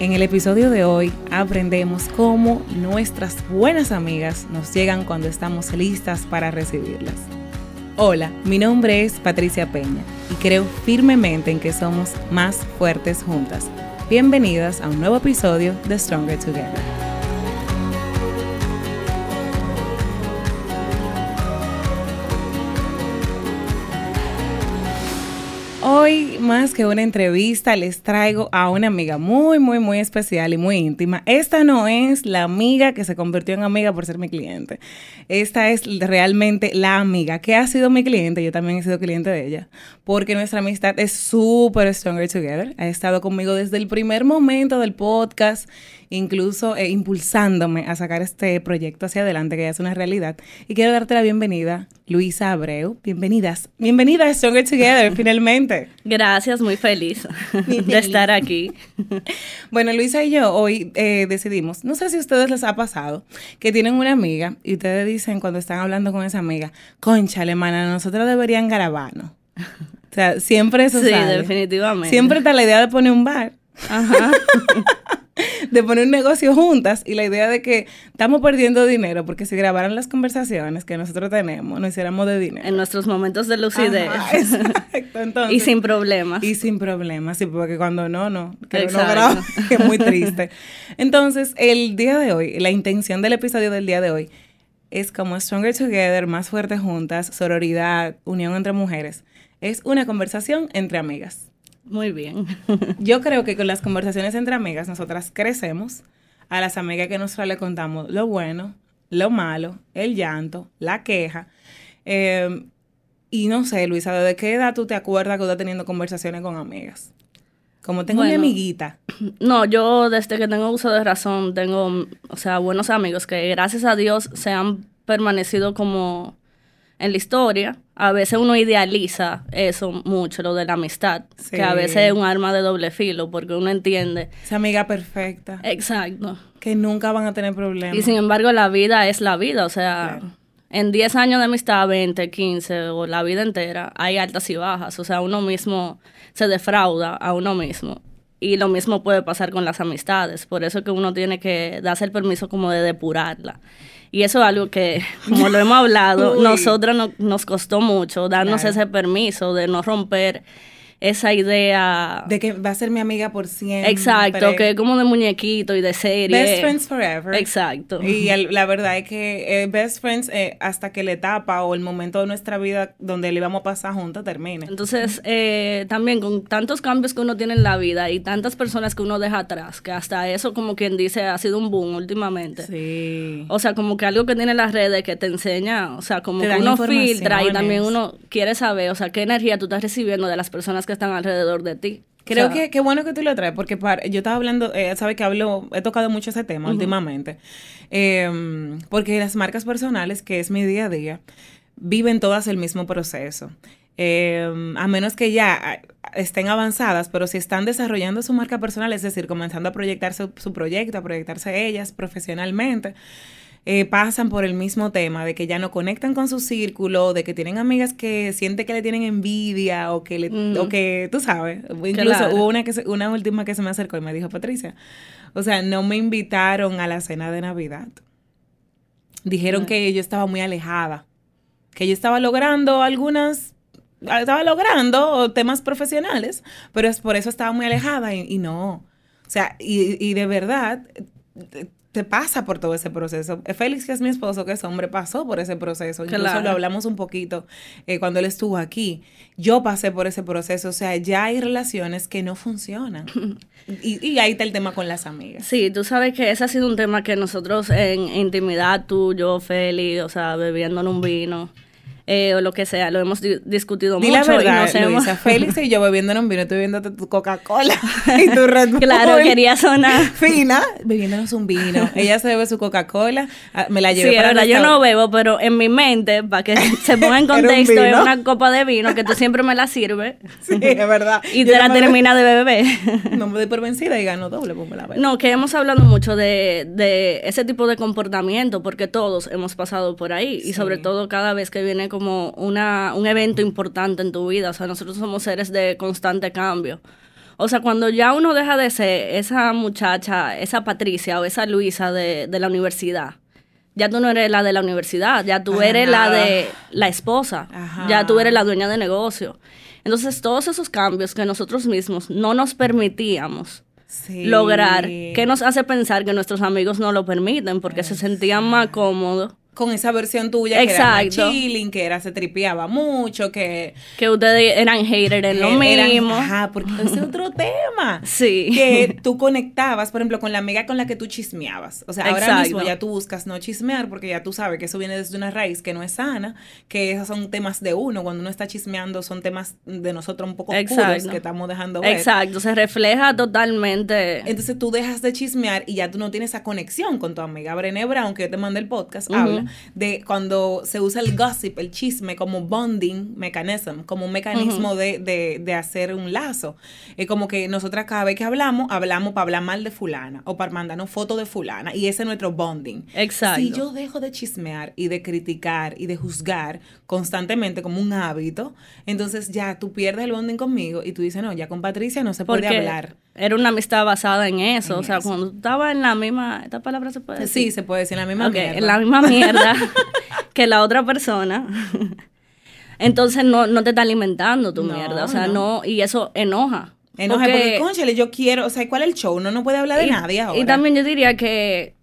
En el episodio de hoy aprendemos cómo nuestras buenas amigas nos llegan cuando estamos listas para recibirlas. Hola, mi nombre es Patricia Peña y creo firmemente en que somos más fuertes juntas. Bienvenidas a un nuevo episodio de Stronger Together. Hoy, más que una entrevista, les traigo a una amiga muy, muy, muy especial y muy íntima. Esta no es la amiga que se convirtió en amiga por ser mi cliente. Esta es realmente la amiga que ha sido mi cliente. Yo también he sido cliente de ella. Porque nuestra amistad es súper stronger together. Ha estado conmigo desde el primer momento del podcast incluso eh, impulsándome a sacar este proyecto hacia adelante, que ya es una realidad. Y quiero darte la bienvenida, Luisa Abreu. Bienvenidas. Bienvenida a Stronger Together, finalmente. Gracias, muy feliz de estar aquí. bueno, Luisa y yo hoy eh, decidimos, no sé si a ustedes les ha pasado, que tienen una amiga y ustedes dicen cuando están hablando con esa amiga, concha alemana, nosotros deberían grabarnos. O sea, siempre eso Sí, definitivamente. Siempre está la idea de poner un bar. Ajá. de poner un negocio juntas y la idea de que estamos perdiendo dinero porque si grabaran las conversaciones que nosotros tenemos, nos hiciéramos de dinero. En nuestros momentos de lucidez. exacto. y sin problemas. Y sin problemas, sí, porque cuando no, no. Que no graba, es muy triste. Entonces, el día de hoy, la intención del episodio del día de hoy es como Stronger Together, más fuertes juntas, sororidad, unión entre mujeres. Es una conversación entre amigas. Muy bien. Yo creo que con las conversaciones entre amigas nosotras crecemos. A las amigas que nosotros le contamos lo bueno, lo malo, el llanto, la queja. Em, y no sé, Luisa, ¿de qué edad tú te acuerdas que estás teniendo conversaciones con amigas? Como tengo mi amiguita. No, yo desde que tengo uso de razón tengo, o sea, buenos amigos que gracias a Dios se han permanecido como en la historia, a veces uno idealiza eso mucho, lo de la amistad, que a veces es un arma de doble filo, porque uno entiende. Esa amiga perfecta. Exacto. Que nunca van a tener problemas. Y sin embargo, la vida es la vida, o sea, en 10 años de amistad, 20, 15 o la vida entera, hay altas y bajas, o sea, uno mismo se defrauda a uno mismo. Y lo mismo puede pasar con las amistades, por eso que uno tiene que darse el permiso como de depurarla. Y eso es algo que, como lo hemos hablado, nosotros nos costó mucho darnos ese permiso de no romper esa idea. De que va a ser mi amiga por siempre. Exacto, que es como de muñequito y de serie. Best friends forever. Exacto. Y la verdad es que eh, best friends eh, hasta que la etapa o el momento de nuestra vida donde le íbamos a pasar juntos termine. Entonces, eh, también con tantos cambios que uno tiene en la vida y tantas personas que uno deja atrás, que hasta eso, como quien dice, ha sido un boom últimamente. Sí. O sea, como que algo que tiene las redes que te enseña, o sea, como que uno filtra y también uno quiere saber, o sea, qué energía tú estás recibiendo de las personas que están alrededor de ti. Creo que qué bueno que tú lo traes, porque yo estaba hablando, eh, sabes que hablo, he tocado mucho ese tema últimamente, em, porque las marcas personales, que es mi día a día, viven todas el mismo proceso. Em, a menos que ya estén avanzadas, pero si están desarrollando su marca personal, es decir, comenzando a proyectarse su proyecto, a proyectarse ellas profesionalmente, eh, pasan por el mismo tema, de que ya no conectan con su círculo, de que tienen amigas que sienten que le tienen envidia o que, le, o que tú sabes, incluso hubo una, que una última que se me acercó y me dijo, Patricia, o sea, no me invitaron a la cena de Navidad. Dijeron que yo estaba muy alejada, que yo estaba logrando algunas estaba logrando temas profesionales, pero es por eso estaba muy alejada y, y no. O sea, y, y, de verdad, te pasa por todo ese proceso. Félix, que es mi esposo, que es hombre, pasó por ese proceso. Incluso lo hablamos un poquito eh, cuando él estuvo aquí. Yo pasé por ese proceso. O sea, ya hay relaciones que no funcionan. y, y, ahí está el tema con las amigas. Sí, tú sabes que ese ha sido un tema que nosotros en intimidad, tú, yo, Félix, o sea, bebiendo en un vino eh, o lo que sea, lo hemos discutido mucho. La verdad, y no Luisa, Félix y yo bebiendo un vino, estoy bebiendo tu Coca-Cola y tu Red Bull. Claro, quería sonar. Fina, bebiéndonos un vino. Ella se bebe su Coca-Cola, ah, me la llevé sí, para verdad, yo no bebo, pero en mi mente, para que se ponga en contexto, es una copa de vino que tú siempre me la sirves. Sí, es verdad. y te la termina de beber. no me doy por vencida y gano doble, pues me la bebo. No, que hemos hablado mucho de, de ese tipo de comportamiento, porque todos hemos pasado por ahí. Y sobre todo cada vez que viene como una, un evento importante en tu vida. O sea, nosotros somos seres de constante cambio. O sea, cuando ya uno deja de ser esa muchacha, esa Patricia o esa Luisa de, de la universidad, ya tú no eres la de la universidad, ya tú eres la de la esposa, Ajá. ya tú eres la dueña de negocio. Entonces, todos esos cambios que nosotros mismos no nos permitíamos Sí. lograr, ¿qué nos hace pensar que nuestros amigos no lo permiten? Porque se sentían más cómodos. Con esa versión tuya que era chilling, que era, se tripeaba mucho, que... Que ustedes eran haters en lo mismo. Ajá, porque ese es otro tema. Sí. Que tú conectabas, por ejemplo, con la amiga con la que tú chismeabas. O sea, ahora mismo ya tú buscas no chismear porque ya tú sabes que eso viene desde una raíz que no es sana, que esos son temas de uno. Cuando uno está chismeando son temas de nosotros un poco oscuros Exacto. que estamos dejando ver. Exacto, se refleja totalmente. Entonces tú dejas de chismear y ya tú no tienes esa conexión con tu amiga Brené Brown, que yo te mandé el podcast, habla de cuando se usa el gossip, el chisme, como bonding mechanism, como un mecanismo de, de, de hacer un lazo. Es como que nosotras cada vez que hablamos, hablamos para hablar mal de fulana o para mandarnos fotos de fulana y ese es nuestro bonding. Exacto. Si yo dejo de chismear y de criticar y de juzgar constantemente como un hábito, entonces ya tú pierdes el bonding conmigo y tú dices, no, ya con Patricia no se puede hablar. Era una amistad basada en eso. En o sea, eso. cuando tú estabas en la misma. ¿Esta palabra se puede decir? Sí, se puede decir en la misma mierda. en la misma mierda que la otra persona. Entonces no, no te está alimentando tu No, mierda. O sea, no. no. Y eso enoja. Enoja porque, conchale, yo quiero, o sea, ¿cuál es el show? Uno no puede hablar de y, nadie ahora. y también yo diría que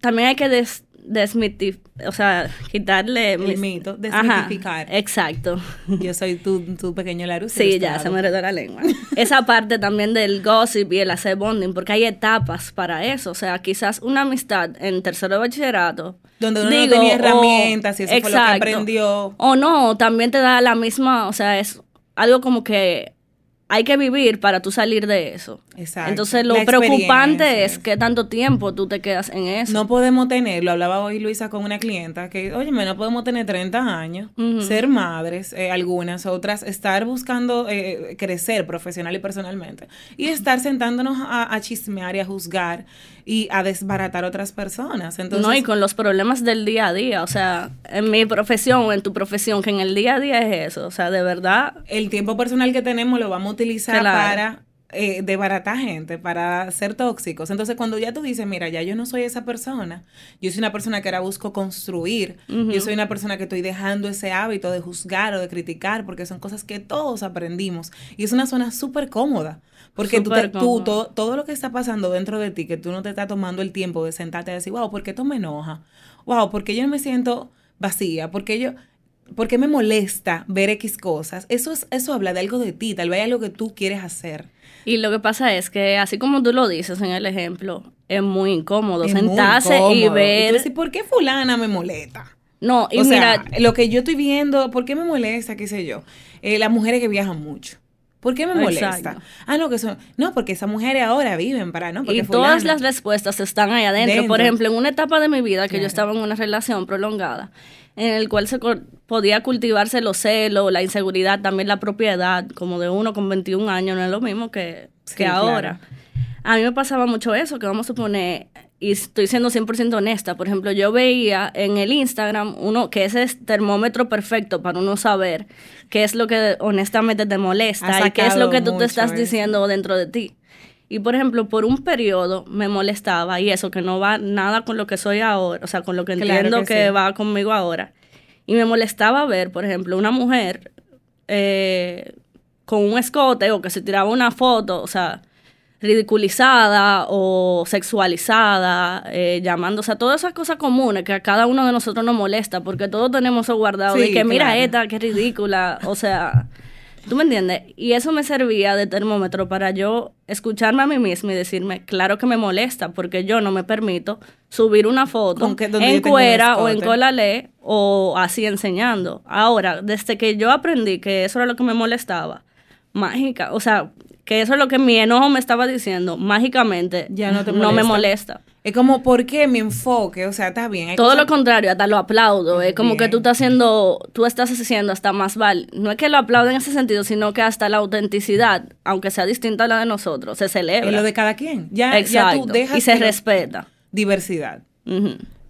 también hay que des, desmitif- o sea, quitarle El mis- mito, Ajá, desmitificar. exacto. Yo soy tu, tu pequeño Larus. Sí, ya se me redó la lengua. Esa parte también del gossip y el hacer bonding, porque hay etapas para eso. O sea, quizás una amistad en tercero de bachillerato. Donde uno no tenía herramientas y eso fue lo que exacto. aprendió. O no, también te da la misma, o sea, es algo como que hay que vivir para tú salir de eso. Exacto. Entonces, lo preocupante es que tanto tiempo tú te quedas en eso. No podemos tener, lo hablaba hoy Luisa con una clienta, que, oye, no podemos tener 30 años, ser madres, eh, algunas, otras, estar buscando eh, crecer profesional y personalmente, y estar sentándonos a, a chismear y a juzgar y a desbaratar otras personas. Entonces, no, y con los problemas del día a día, o sea, en mi profesión o en tu profesión, que en el día a día es eso, o sea, de verdad, el tiempo personal que tenemos lo vamos a utilizar Claro. para eh, desbaratar gente, para ser tóxicos. Entonces, cuando ya tú dices, mira, ya yo no soy esa persona, yo soy una persona que ahora busco construir, yo soy una persona que estoy dejando ese hábito de juzgar o de criticar, porque son cosas que todos aprendimos. Y es una zona súper cómoda. Porque tú, te- Súper tú cómoda. to- todo lo que está pasando dentro de ti, que tú no te estás tomando el tiempo de sentarte y decir, wow, ¿por qué esto me enoja? Wow, ¿por qué yo no me siento vacía? ¿Por qué yo, por qué me molesta ver X cosas? Eso, es, eso habla de algo de ti, tal vez hay algo que tú quieres hacer. Y lo que pasa es que, así como tú lo dices en el ejemplo, es muy incómodo Es muy sentarse y incómodo. tú ver. dices, ¿por qué fulana me molesta? no, y o mira, sea, lo que yo estoy viendo, ¿por qué me molesta? ¿Qué sé yo? Eh, las mujeres que viajan mucho. ¿Por qué me molesta? Exacto. Ah, no, que son... No, porque esas mujeres ahora viven para, ¿no? Porque y todas las respuestas están ahí adentro. Dentro. Por ejemplo, en una etapa de mi vida que Claro. yo estaba en una relación prolongada, en el cual se podía cultivarse los celos, la inseguridad, también la propiedad, como de uno con 21 años, no es lo mismo que, Sí, que claro. ahora. A mí me pasaba mucho eso, que vamos a suponer, y estoy siendo 100% honesta, por ejemplo, yo veía en el Instagram uno que ese es termómetro perfecto para uno saber qué es lo que honestamente te molesta y qué es lo que tú te estás eso. diciendo dentro de ti. Y por ejemplo, por un periodo me molestaba, y eso que no va nada con lo que soy ahora, o sea, con lo que Claro entiendo que que, sí. va conmigo ahora. Y me molestaba ver, por ejemplo, una mujer eh, con un escote o que se tiraba una foto, o sea, ridiculizada o sexualizada, eh, llamándose a todas esas cosas comunes que a cada uno de nosotros nos molesta, porque todos tenemos eso guardado, de Sí, que mira esta, qué ridícula, o sea, ¿tú me entiendes? Y eso me servía de termómetro para yo escucharme a mí misma y decirme, claro que me molesta, porque yo no me permito subir una foto que- en cuera o en colalé o así enseñando. Ahora, desde que yo aprendí que eso era lo que me molestaba, mágica, o sea, que eso es lo que mi enojo me estaba diciendo, mágicamente Ya no te no me molesta. Es como, ¿por qué mi enfoque? O sea, está bien. Todo cosas- lo contrario, hasta lo aplaudo. Es como que tú estás haciendo, tú estás haciendo hasta más val. No es que lo aplauden en ese sentido, sino que hasta la autenticidad, aunque sea distinta a la de nosotros, se celebra. Es lo de cada quien. Ya, Exacto. ya tú dejas y se respeta. diversidad.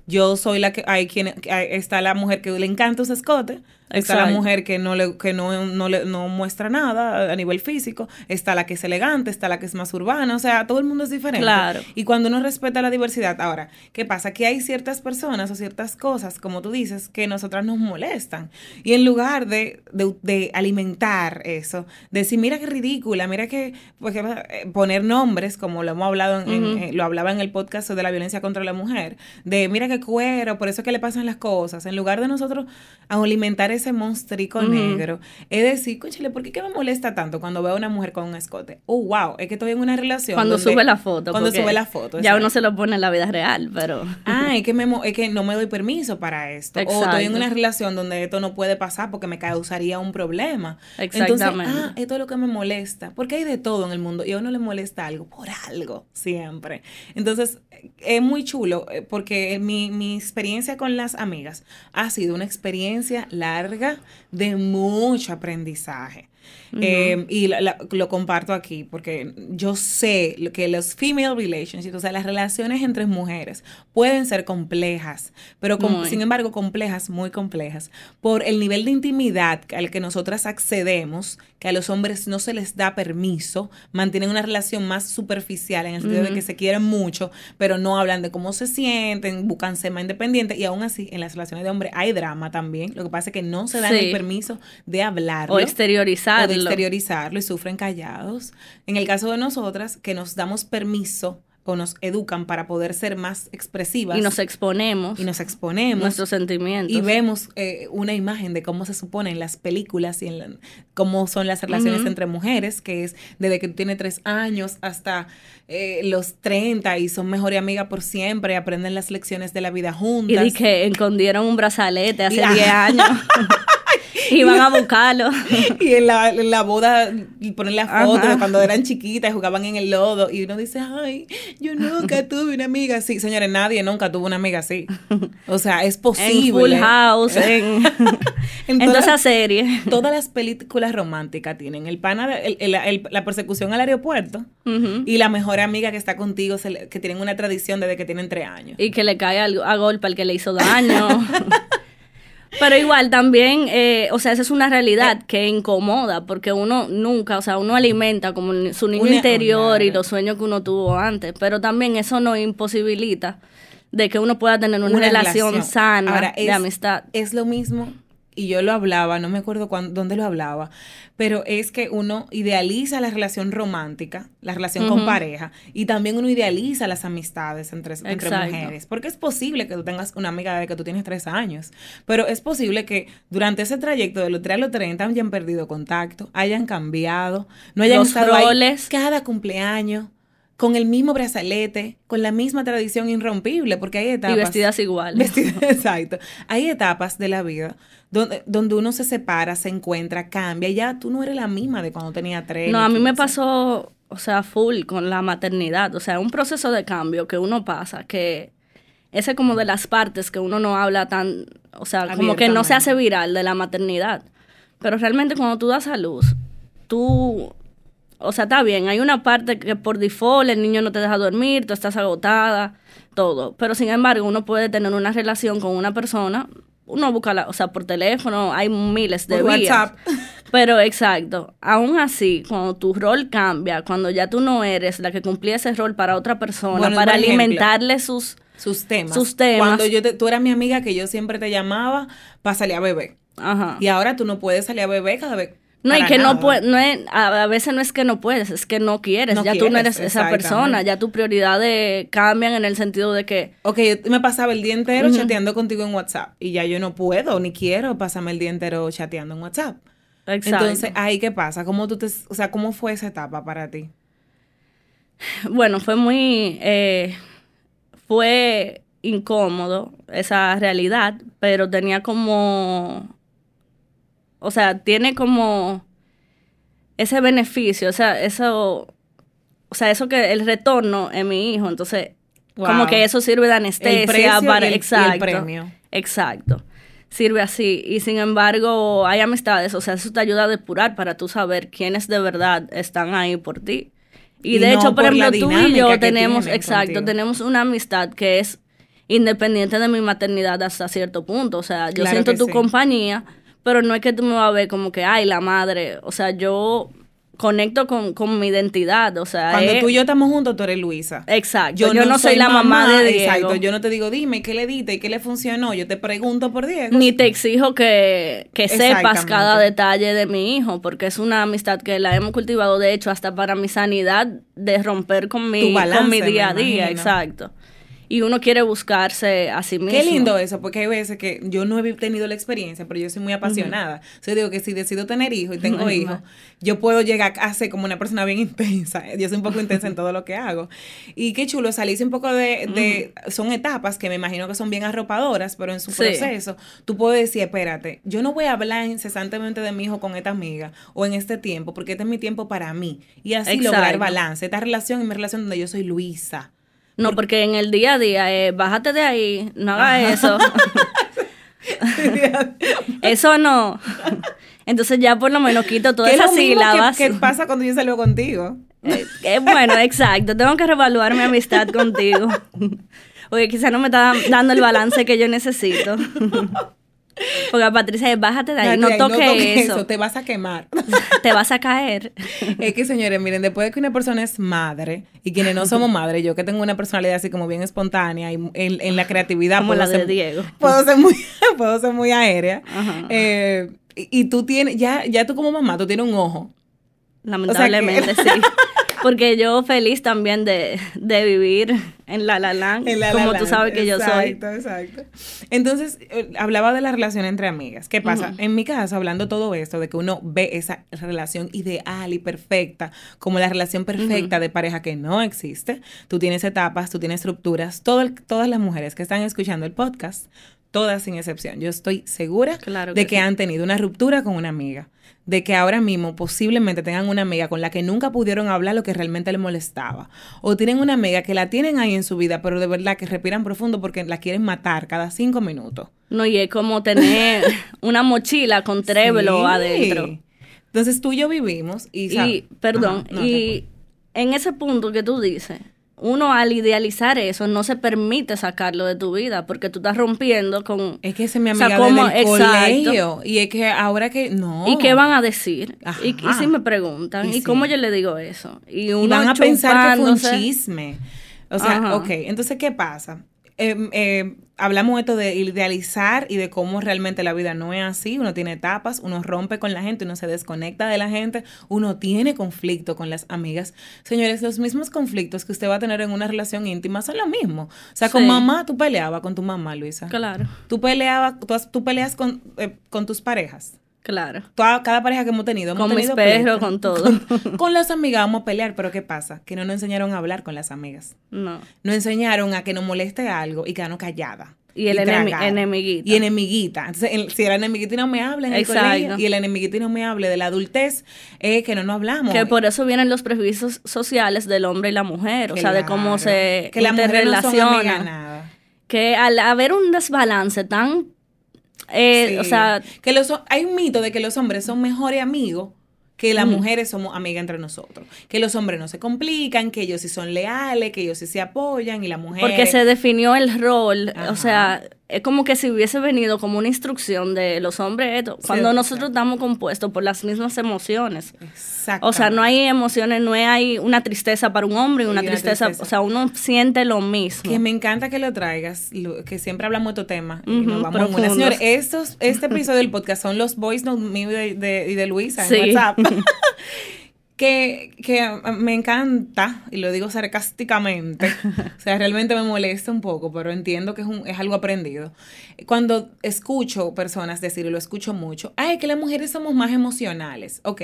Yo soy la que hay quien hay- está la mujer que le encanta ese escote, Está la mujer que no le, que no, no, le, no muestra nada a nivel físico, está la que es elegante, está la que es más urbana, o sea, todo el mundo es diferente. Claro. Y cuando uno respeta la diversidad, ahora, ¿qué pasa? Que hay ciertas personas o ciertas cosas, como tú dices, que nosotras nos molestan. Y en lugar de, de, alimentar eso, de decir, mira qué ridícula, mira que, porque, eh, poner nombres, como lo hemos hablado, en, lo hablaba en el podcast de la violencia contra la mujer, de mira qué cuero, por eso es que le pasan las cosas, en lugar de nosotros alimentar ese monstruico negro, es decir, conchile, ¿por qué, qué me molesta tanto cuando veo a una mujer con un escote? Oh, wow, es que estoy en una relación. Cuando sube la foto. Cuando sube la foto. Ya uno se lo pone en la vida real, pero... Ah, es que, me, es que no me doy permiso para esto. O estoy en una relación donde esto no puede pasar porque me causaría un problema. Exactamente. Entonces, ah, esto es lo que me molesta. Porque hay de todo en el mundo y a uno le molesta algo por algo, siempre. Entonces, es muy chulo eh, porque mi, mi experiencia con las amigas ha sido una experiencia larga de mucho aprendizaje. Em, y lo comparto aquí porque yo sé que los female relationships, o sea, las relaciones entre mujeres pueden ser complejas, pero sin embargo complejas, muy complejas, por el nivel de intimidad al que nosotras accedemos, que a los hombres no se les da permiso, mantienen una relación más superficial en el sentido de que se quieren mucho, pero no hablan de cómo se sienten, buscan ser más independientes y aún así en las relaciones de hombre hay drama también, lo que pasa es que no se dan el permiso de hablarlo. O exteriorizarlo exteriorizarlo y sufren callados. En el caso de nosotras, que nos damos permiso o nos educan para poder ser más expresivas. Y nos exponemos. Y nos exponemos. Nuestros sentimientos. Y vemos eh, una imagen de cómo se supone en las películas y en cómo son las relaciones entre mujeres, que es desde que tú tienes tres años hasta eh, los 30 y son mejor amiga por siempre, y aprenden las lecciones de la vida juntas. Y que escondieron un brazalete hace 10 años. Iban a buscarlo. y en la, en la boda ponen las fotos de cuando eran chiquitas y jugaban en el lodo. Y uno dice, ay, yo nunca tuve una amiga así. Señores, nadie nunca tuvo una amiga así. O sea, es posible. En Full House, en, en, toda esa serie. Todas las películas románticas tienen el pana, el, la persecución al aeropuerto y la mejor amiga que está contigo, que tienen una tradición desde que tienen tres años. Y que le cae a, a golpe al que le hizo daño. Pero igual también, eh, o sea, esa es una realidad eh. que incomoda, porque uno nunca, o sea, uno alimenta como su niño interior y los sueños que uno tuvo antes, pero también eso no imposibilita de que uno pueda tener una, relación, sana de amistad. Es lo mismo y yo lo hablaba, no me acuerdo cuándo, dónde lo hablaba, pero es que uno idealiza la relación romántica, la relación con pareja, y también uno idealiza las amistades entre, entre mujeres, porque es posible que tú tengas una amiga de que tú tienes tres años, pero es posible que durante ese trayecto de los tres a los 30 hayan perdido contacto, hayan cambiado, no hayan estado roles. cada cumpleaños con el mismo brazalete, con la misma tradición irrompible, porque hay etapas. Y vestidas iguales. exacto. Hay etapas de la vida donde, donde uno se separa, se encuentra, cambia, y ya tú no eres la misma de cuando tenía tres. No, a mí me pasó, o sea, full con la maternidad, o sea, un proceso de cambio que uno pasa, que ese como de las partes que uno no habla tan, o sea, como que no se hace viral de la maternidad. Pero realmente cuando tú das a luz, tú o sea, está bien, hay una parte que por default el niño no te deja dormir, tú estás agotada, todo. Pero sin embargo, uno puede tener una relación con una persona, uno busca, la, o sea, por teléfono, hay miles de por WhatsApp. Pero exacto, aún así, cuando tu rol cambia, cuando ya tú no eres la que cumplía ese rol para otra persona, para alimentarle sus, sus temas. Sus temas. Cuando yo tú eras mi amiga que yo siempre te llamaba para salir a beber. Ajá. Y ahora tú no puedes salir a beber cada vez no, y que no puedes, no es, a, veces no es que no puedes, es que no quieres, ya tú no eres esa persona, ya tus prioridades cambian en el sentido de que... Ok, yo me pasaba el día entero chateando contigo en WhatsApp y ya yo no puedo ni quiero pasarme el día entero chateando en WhatsApp. Exacto. Entonces, ahí qué pasa, ¿cómo tú te, o sea, cómo fue esa etapa para ti? Bueno, fue muy, eh, fue incómodo esa realidad, pero tenía como o sea, tiene como ese beneficio, o sea, eso, o sea, eso que el retorno en mi hijo, entonces, como que eso sirve de anestesia para, el, exacto, premio. Exacto. Sirve así. Y sin embargo, hay amistades, o sea, eso te ayuda a depurar para tú saber quiénes de verdad están ahí por ti. Y, de hecho, por, ejemplo, tú y yo tenemos, exacto, tenemos una amistad que es independiente de mi maternidad hasta cierto punto. O sea, yo siento tu compañía, pero no es que tú me vas a ver como que, ay, la madre. O sea, yo conecto con, con mi identidad, o sea... Cuando es- tú y yo estamos juntos, tú eres Luisa. Exacto. Yo, no, soy la mamá, de Diego. Exacto, yo no te digo, dime, ¿qué le diste y qué le funcionó? Yo te pregunto por Diego. Ni te exijo que, que sepas cada detalle de mi hijo, porque es una amistad que la hemos cultivado, de hecho, hasta para mi sanidad de romper con mi, balance, con mi día a día, imagino. exacto. Y uno quiere buscarse a sí mismo. Qué lindo eso, porque hay veces que yo no he tenido la experiencia, pero yo soy muy apasionada. Yo digo que si decido tener hijos y tengo hijos, yo puedo llegar a ser como una persona bien intensa. Yo soy un poco intensa en todo lo que hago. Y qué chulo, salirse un poco de, de- son etapas que me imagino que son bien arropadoras, pero en su Sí. proceso tú puedes decir, espérate, yo no voy a hablar incesantemente de mi hijo con esta amiga o en este tiempo, porque este es mi tiempo para mí. Y así lograr balance. Esta relación es mi relación donde yo soy Luisa. No, porque en el día a día, eh, bájate de ahí, no hagas eso. eso no. Entonces ya por lo menos quito todas esas sílabas. que pasa cuando yo salgo contigo. Eh, eh, bueno, exacto. Tengo que reevaluar mi amistad contigo. Porque quizás no me está dando el balance que yo necesito. Porque Patricia, bájate de ahí, no Ay, toques eso. te vas a quemar. Te vas a caer. es que, señores, miren, después de que una persona es madre, y quienes no somos madres, yo que tengo una personalidad así como bien espontánea y en, en la creatividad Como puedo la de ser- Diego. Puedo ser muy, puedo ser muy aérea. Ajá. Eh, y, y tú tienes, ya, ya tú como mamá, tú tienes un ojo. Lamentablemente, sí. Porque yo feliz también de, de vivir en La La Land, En La La como tú sabes que yo soy. Exacto, exacto. Entonces, eh, hablaba de la relación entre amigas. ¿Qué pasa? En mi caso, hablando todo esto, de que uno ve esa relación ideal y perfecta, como la relación perfecta de pareja que no existe. Tú tienes etapas, tú tienes estructuras. Todo el- todas las mujeres que están escuchando el podcast, todas sin excepción, yo estoy segura Claro de que sí. han tenido una ruptura con una amiga. De que ahora mismo posiblemente tengan una amiga con la que nunca pudieron hablar lo que realmente les molestaba. O tienen una amiga que la tienen ahí en su vida, pero de verdad que respiran profundo porque la quieren matar cada cinco minutos. No, y es como tener una mochila con trévelo Sí. adentro. Entonces tú y yo vivimos y... Y, perdón, Ajá, no, y en ese punto que tú dices, uno al idealizar eso no se permite sacarlo de tu vida porque tú estás rompiendo con... Es que esa es mi O sea, amiga ¿cómo? desde el Exacto. colegio. Y es que ahora que... No. ¿Y qué van a decir? Ajá. Y, y si me preguntan, Y ¿y, sí. cómo yo le digo eso? Y uno y van a pensar que fue un chisme. O sea, Ajá. ok, entonces, ¿qué pasa? Eh, eh, hablamos esto de idealizar y de cómo realmente la vida no es así. Uno tiene etapas, uno rompe con la gente, uno se desconecta de la gente, uno tiene conflicto con las amigas. Señores, los mismos conflictos que usted va a tener en una relación íntima son los mismos. O sea, con Sí. mamá, tú peleabas con tu mamá, Luisa. Claro, Tú peleabas, tú, tú peleas con, eh, con tus parejas. Claro. Toda, cada pareja que hemos tenido. Hemos Con mis tenido perros, pleitos. con todo. Con, con las amigas vamos a pelear, pero ¿qué pasa? Que no nos enseñaron a hablar con las amigas. No. Nos enseñaron a que nos moleste algo y quedarnos callada. Y el enemi- tragar. enemiguita. Y enemiguita. Entonces, el- si el enemiguito no me habla en el colegio y el enemiguito no me hable de la adultez, es que no nos hablamos. Que por eso vienen los prejuicios sociales del hombre y la mujer, o sea, de cómo se Que las mujeres no son nada. que al haber un desbalance tan, eh, Sí. o sea, que los, hay un mito de que los hombres son mejores amigos que las mujeres somos amigas entre nosotros. Que los hombres no se complican, que ellos sí son leales, que ellos sí se apoyan y la mujer... porque se definió el rol, Ajá. o sea, es como que si hubiese venido como una instrucción de los hombres, cuando nosotros estamos compuestos por las mismas emociones. Exacto. O sea, no hay emociones, no hay una tristeza para un hombre y una, Y tristeza, tristeza. o sea, uno siente lo mismo. Que me encanta que lo traigas, lo- que siempre hablamos de temas. y Ujú, nos vamos en una. profundos. Señores, estos, este episodio del podcast son los voice notes míos y de, de- Luisa Sí. en WhatsApp. que, que me encanta, y lo digo sarcásticamente, o sea, realmente me molesta un poco, pero entiendo que es, un- es algo aprendido. Cuando escucho personas decir, y lo escucho mucho, ay, que las mujeres somos más emocionales. Ok,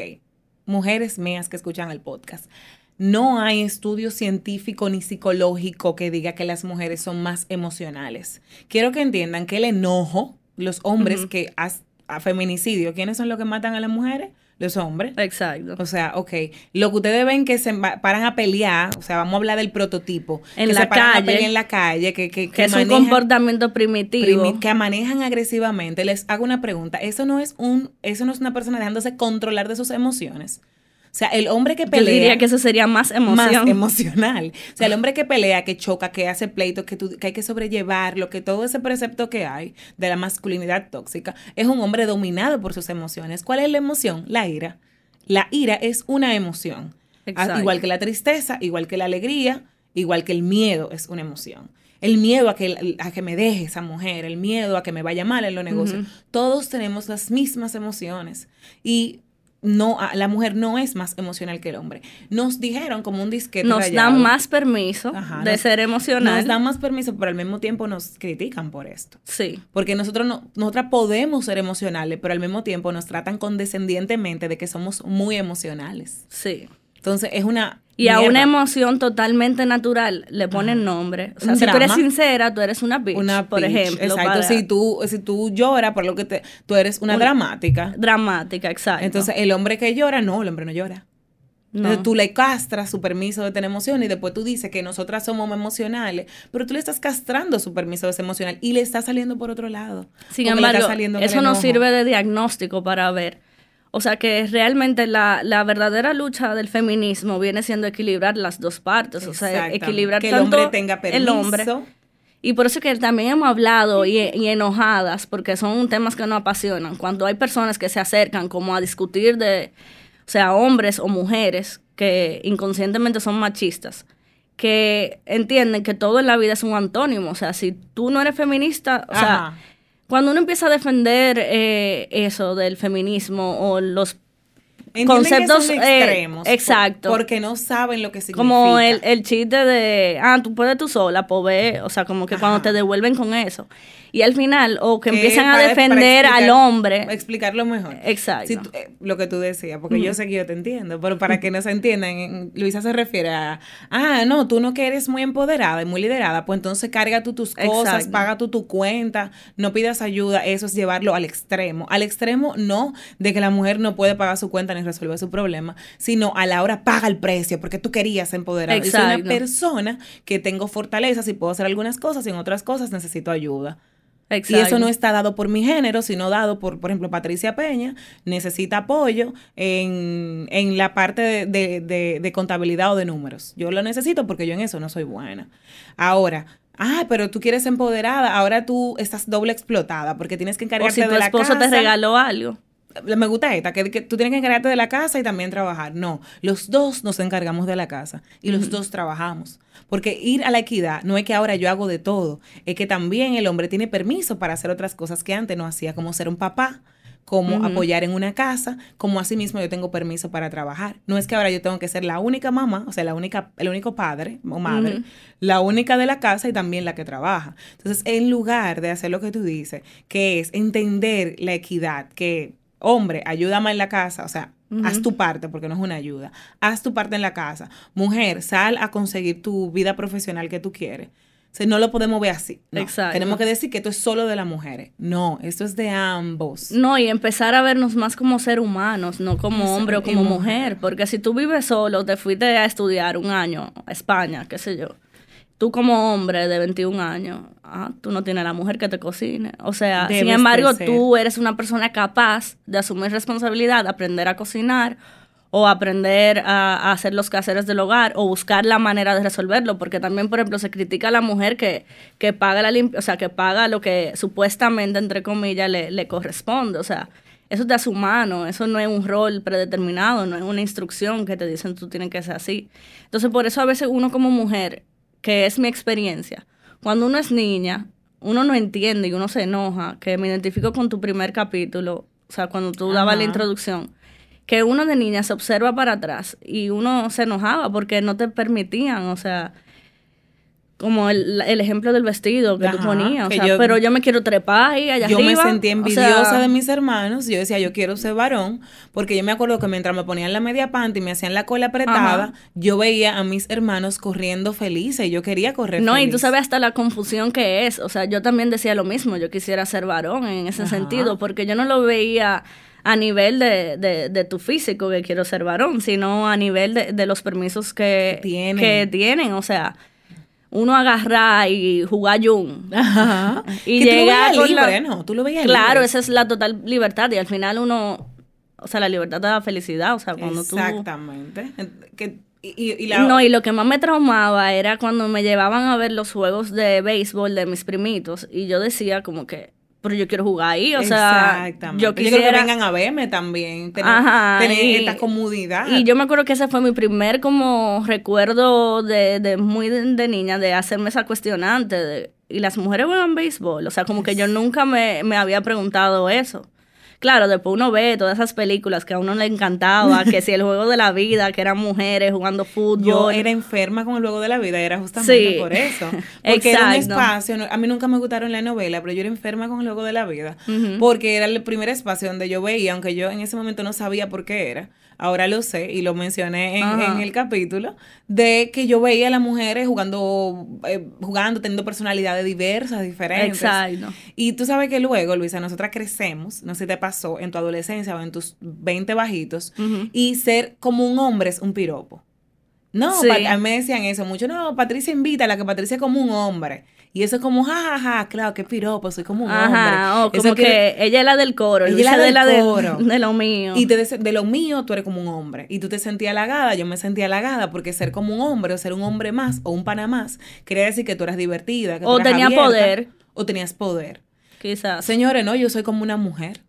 mujeres mías que escuchan el podcast. No hay estudio científico ni psicológico que diga que las mujeres son más emocionales. Quiero que entiendan que el enojo, los hombres que has- a feminicidio, ¿quiénes son los que matan a las mujeres? Los hombres. Exacto. O sea, ok, lo que ustedes ven que se paran a pelear, o sea, vamos a hablar del prototipo. En que la se paran a calle. pelear en la calle, que, que, que es un manejan- comportamiento primitivo. primi- que manejan agresivamente. Les hago una pregunta, eso no es un, eso no es una persona dejándose controlar de sus emociones. O sea, el hombre que pelea. Yo diría que eso sería más emoción. Más emocional. O sea, el hombre que pelea, que choca, que hace pleito, que, que hay que sobrellevarlo, que todo ese precepto que hay de la masculinidad tóxica, es un hombre dominado por sus emociones. ¿Cuál es la emoción? La ira. La ira es una emoción. Igual que la tristeza, igual que la alegría, igual que el miedo es una emoción. El miedo a que, a que me deje esa mujer, el miedo a que me vaya mal en los negocios. Todos tenemos las mismas emociones. Y no, la mujer no es más emocional que el hombre. Nos dijeron como un disquete. Nos dan más permiso de ser emocional. Nos dan más permiso, pero al mismo tiempo nos critican por esto. Sí. Porque nosotros no, nosotras podemos ser emocionales, pero al mismo tiempo nos tratan condescendientemente de que somos muy emocionales. Sí. Entonces es una y a una emoción totalmente natural le ponen nombre. O sea, si tú eres sincera, tú eres una bitch, una por ejemplo. Exacto. Si, tú, si tú lloras por lo que te... Tú eres una, dramática. Dramática, exacto. Entonces, el hombre que llora, no, el hombre no llora. Entonces, tú le castras su permiso de tener emoción y después tú dices que nosotras somos emocionales, pero tú le estás castrando su permiso de ser emocional y le está saliendo por otro lado. Sin embargo, eso no sirve de diagnóstico para ver o sea que realmente la, verdadera lucha del feminismo viene siendo equilibrar las dos partes, o sea, equilibrar que el hombre tenga permiso. El hombre. Y por eso que también hemos hablado y, enojadas, porque son temas que nos apasionan. Cuando hay personas que se acercan como a discutir de, o sea, hombres o mujeres que inconscientemente son machistas, que entienden que todo en la vida es un antónimo. O sea, si tú no eres feminista, o sea, cuando uno empieza a defender eh, eso del feminismo o los conceptos eh, extremos. exacto. porque no saben lo que significa. Como el, el chiste de, ah, tú puedes tú sola, pues ve, o sea, como que cuando te devuelven con eso. Y al final, o que empiezan a defender al hombre. Explicarlo mejor. Exacto. Eh, lo que tú decías, porque yo sé que yo te entiendo, pero para que no se entiendan, Luisa se refiere a, ah, no, tú no que eres muy empoderada y muy liderada, pues entonces carga tú tus cosas, paga tú tu cuenta, no pidas ayuda, eso es llevarlo al extremo. Al extremo no de que la mujer no puede pagar su cuenta ni resolver su problema, sino a la hora paga el precio, porque tú querías empoderar. Yo soy una persona que tengo fortalezas y puedo hacer algunas cosas y en otras cosas necesito ayuda. Y eso no está dado por mi género, sino dado por, por ejemplo, Patricia Peña, necesita apoyo en, la parte de, de, contabilidad o de números. Yo lo necesito porque yo en eso no soy buena. Ahora, ah, pero tú quieres empoderada, ahora tú estás doble explotada porque tienes que encargarte de la casa. tu esposo te regaló algo me gusta esta, que, tú tienes que encargarte de la casa y también trabajar. No, los dos nos encargamos de la casa y los dos trabajamos. Porque ir a la equidad no es que ahora yo hago de todo, es que también el hombre tiene permiso para hacer otras cosas que antes no hacía, como ser un papá, como apoyar en una casa, como asimismo yo tengo permiso para trabajar. No es que ahora yo tengo que ser la única mamá, o sea, la única, el único padre o madre, la única de la casa y también la que trabaja. Entonces, en lugar de hacer lo que tú dices, que es entender la equidad, que hombre, ayúdame en la casa, o sea, haz tu parte, porque no es una ayuda, haz tu parte en la casa. Mujer, sal a conseguir tu vida profesional que tú quieres. O sea, no lo podemos ver así. Exacto. Tenemos que decir que esto es solo de las mujeres. No, esto es de ambos. No, y empezar a vernos más como ser humanos, no como hombre o como mujer. Porque si tú vives solo, te fuiste a estudiar un año a España, qué sé yo tú como hombre de 21 años, ah, tú no tienes la mujer que te cocine. O sea, sin embargo, tú eres una persona capaz de asumir responsabilidad, aprender a cocinar o aprender a, hacer los quehaceres del hogar o buscar la manera de resolverlo, porque también, por ejemplo, se critica a la mujer que, que paga la o sea, que paga lo que supuestamente, entre comillas, le, le corresponde. O sea, eso te hace humano, eso no es un rol predeterminado, no es una instrucción que te dicen tú tienes que ser así. Entonces, por eso a veces uno como mujer que es mi experiencia. Cuando uno es niña, uno no entiende y uno se enoja, que me identifico con tu primer capítulo, o sea, cuando tú dabas la introducción, que uno de niña se observa para atrás y uno se enojaba porque no te permitían, o sea, como el, ejemplo del vestido que tú ponías, o sea, pero yo me quiero trepar y allá yo arriba. Yo me sentí envidiosa de mis hermanos, yo decía, yo quiero ser varón, porque yo me acuerdo que mientras me ponían la media panty y me hacían la cola apretada, yo veía a mis hermanos corriendo felices y yo quería correr No, y tú sabes hasta la confusión que es, o sea, yo también decía lo mismo, yo quisiera ser varón en ese sentido, porque yo no lo veía a nivel de, de, de, tu físico que quiero ser varón, sino a nivel de, de los permisos que, que tienen, o sea uno agarrar y jugar Jun. Y llegar tú lo libre, ¿no? Tú lo veías Claro, esa es la total libertad y al final uno o sea, la libertad te da felicidad, o sea, cuando tú... Exactamente. Que, y, y la... No, y lo que más me traumaba era cuando me llevaban a ver los juegos de béisbol de mis primitos y yo decía como que, pero yo quiero jugar ahí, o sea, yo quisiera... quiero que vengan a verme también, tener, Ajá, tener y, esta comodidad. Y yo me acuerdo que ese fue mi primer como recuerdo de, de muy de, de, niña, de hacerme esa cuestionante, de, y las mujeres juegan béisbol, o sea, como que yo nunca me, me había preguntado eso. Claro, después uno ve todas esas películas que a uno le encantaba, que si el juego de la vida, que eran mujeres jugando fútbol. Yo era enferma con el juego de la vida, era justamente sí. por eso. Porque era un espacio, a mí nunca me gustaron la novela, pero yo era enferma con el juego de la vida, uh -huh. porque era el primer espacio donde yo veía, aunque yo en ese momento no sabía por qué era, ahora lo sé y lo mencioné en, en, el capítulo, de que yo veía a las mujeres jugando, eh, jugando, teniendo personalidades diversas, diferentes. Exacto. Y tú sabes que luego, Luisa, nosotras crecemos, no sé si te pasó en tu adolescencia o en tus 20 bajitos, uh -huh. y ser como un hombre es un piropo. No, sí. a mí me decían eso mucho. No, Patricia invita a la que Patricia es como un hombre. Y eso es como, jajaja, ja, ja, claro, qué piropo, soy como un Ajá, hombre. Oh, como eso que, que, ella es la del coro, ella es la, de, la coro. De, de, lo mío. Y de, de, lo mío tú eres como un hombre. Y tú te sentías halagada, yo me sentía halagada, porque ser como un hombre o ser un hombre más o un pana más, quería decir que tú eras divertida, que o tú eras tenía abierta, poder. O tenías poder. Quizás. Señores, no, yo soy como una mujer.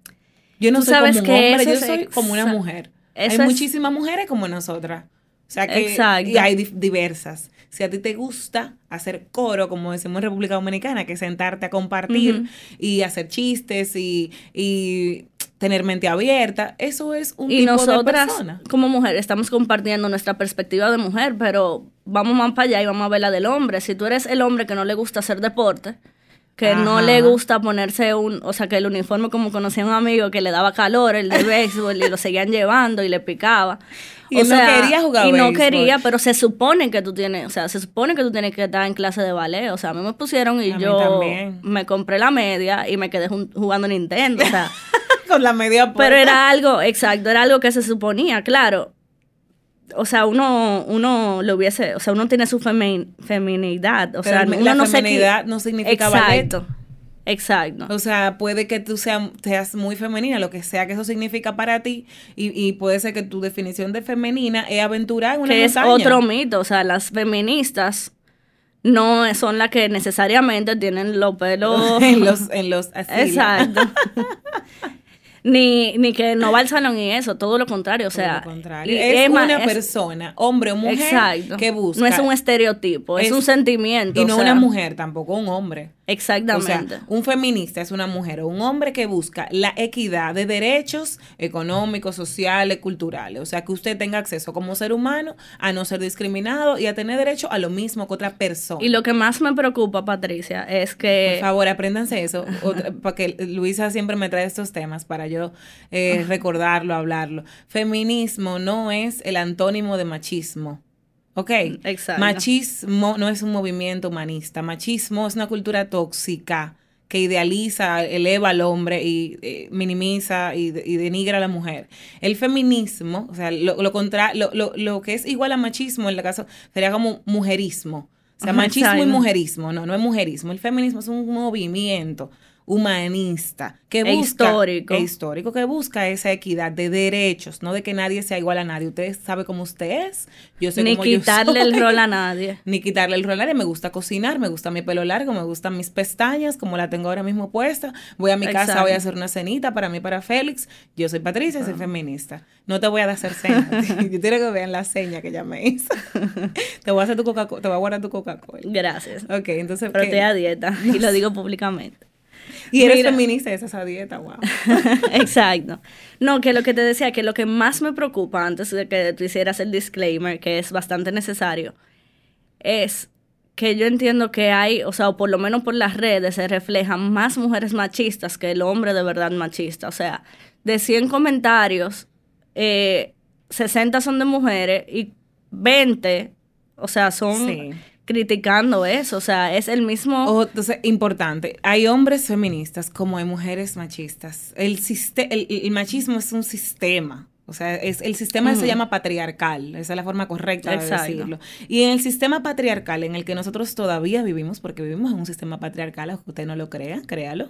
Yo no soy como un hombre, yo soy como una mujer. Hay es... muchísimas mujeres como nosotras. O sea que Exacto. y hay diversas. Si a ti te gusta hacer coro, como decimos en República Dominicana, que sentarte a compartir uh -huh. y hacer chistes y, y, tener mente abierta, eso es un y tipo nosotras, de persona. como mujer, estamos compartiendo nuestra perspectiva de mujer, pero vamos más para allá y vamos a ver la del hombre. Si tú eres el hombre que no le gusta hacer deporte, que Ajá. no le gusta ponerse un, o sea, que el uniforme como conocía un amigo que le daba calor, el de béisbol, y lo seguían llevando y le picaba. Y o sea, no quería jugar Y béisbol. no quería, pero se supone que tú tienes, o sea, se supone que tú tienes que estar en clase de ballet. O sea, a mí me pusieron y a yo me compré la media y me quedé jugando Nintendo. O sea, con la media puerta. Pero era algo, exacto, era algo que se suponía, claro. O sea, uno, uno lo hubiese, o sea, uno tiene su femin, feminidad. O pero sea, la uno no feminidad no significa exacto. ballet. Exacto. O sea, puede que tú seas, seas muy femenina, lo que sea que eso significa para ti, y, y puede ser que tu definición de femenina es aventurar en una que montaña. es otro mito, o sea, las feministas no son las que necesariamente tienen los pelos en los en los así. exacto ni, ni que no va al salón y eso, todo lo contrario, o sea, contrario. Es, es, una es, persona, hombre o mujer, exacto. que busca. No es un estereotipo, es, es un sentimiento. Y no o sea, una mujer, tampoco un hombre. Exactamente. O sea, un feminista es una mujer o un hombre que busca la equidad de derechos económicos, sociales, culturales. O sea, que usted tenga acceso como ser humano a no ser discriminado y a tener derecho a lo mismo que otra persona. Y lo que más me preocupa, Patricia, es que... Por favor, apréndanse eso, porque Luisa siempre me trae estos temas para yo eh, recordarlo, hablarlo. Feminismo no es el antónimo de machismo. ¿Ok? Exacto. Machismo no es un movimiento humanista. Machismo es una cultura tóxica que idealiza, eleva al hombre y eh, minimiza y, y, denigra a la mujer. El feminismo, o sea, lo, lo, contra, lo, lo, lo que es igual a machismo, en el caso, sería como mujerismo. O sea, machismo Exacto. y mujerismo. No, no es mujerismo. El feminismo es un movimiento humanista que busca e histórico. E histórico que busca esa equidad de derechos, no de que nadie sea igual a nadie. Usted sabe cómo usted es, yo sé ni cómo quitarle yo soy. el rol a nadie. Ni quitarle el rol a nadie. Me gusta cocinar, me gusta mi pelo largo, me gustan mis pestañas, como la tengo ahora mismo puesta. Voy a mi Exacto. casa, voy a hacer una cenita para mí, para Félix. Yo soy Patricia, soy feminista. No te voy a hacer señas. yo quiero que vean la seña que ella me hizo. te voy a hacer tu Coca-Cola, te voy a guardar tu Coca-Cola. Gracias. Ok, entonces. Pero estoy a dieta y lo digo públicamente. Y eres Mira, feminista esa, esa dieta, wow. Exacto. No, que lo que te decía, que lo que más me preocupa antes de que tú hicieras el disclaimer, que es bastante necesario, es que yo entiendo que hay, o sea, o por lo menos por las redes se reflejan más mujeres machistas que el hombre de verdad machista. O sea, de 100 comentarios, eh, 60 son de mujeres y 20, o sea, son... Sí criticando eso, o sea, es el mismo... Entonces, importante, hay hombres feministas como hay mujeres machistas. El, el, el machismo es un sistema. O sea, es, el sistema se llama patriarcal, esa es la forma correcta de decirlo. Y en el sistema patriarcal en el que nosotros todavía vivimos, porque vivimos en un sistema patriarcal, aunque usted no lo crea, créalo,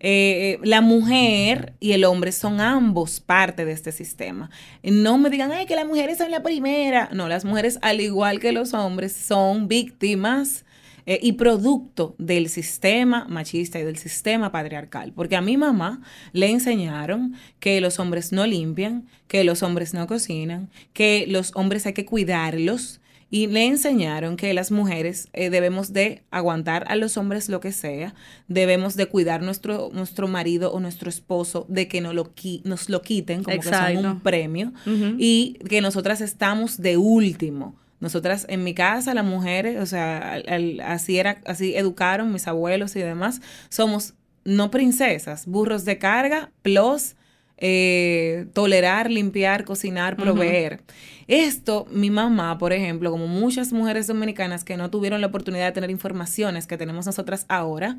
eh, la mujer y el hombre son ambos parte de este sistema. No me digan, ay, que las mujeres son la primera. No, las mujeres, al igual que los hombres, son víctimas eh, y producto del sistema machista y del sistema patriarcal. Porque a mi mamá le enseñaron que los hombres no limpian, que los hombres no cocinan, que los hombres hay que cuidarlos. Y le enseñaron que las mujeres eh, debemos de aguantar a los hombres lo que sea, debemos de cuidar nuestro, nuestro marido o nuestro esposo de que no lo nos lo quiten como que son un premio y que nosotras estamos de último nosotras en mi casa, las mujeres, o sea, así era, así educaron mis abuelos y demás, somos no princesas, burros de carga, plus eh, tolerar, limpiar, cocinar, proveer. Esto, mi mamá, por ejemplo, como muchas mujeres dominicanas que no tuvieron la oportunidad de tener informaciones que tenemos nosotras ahora,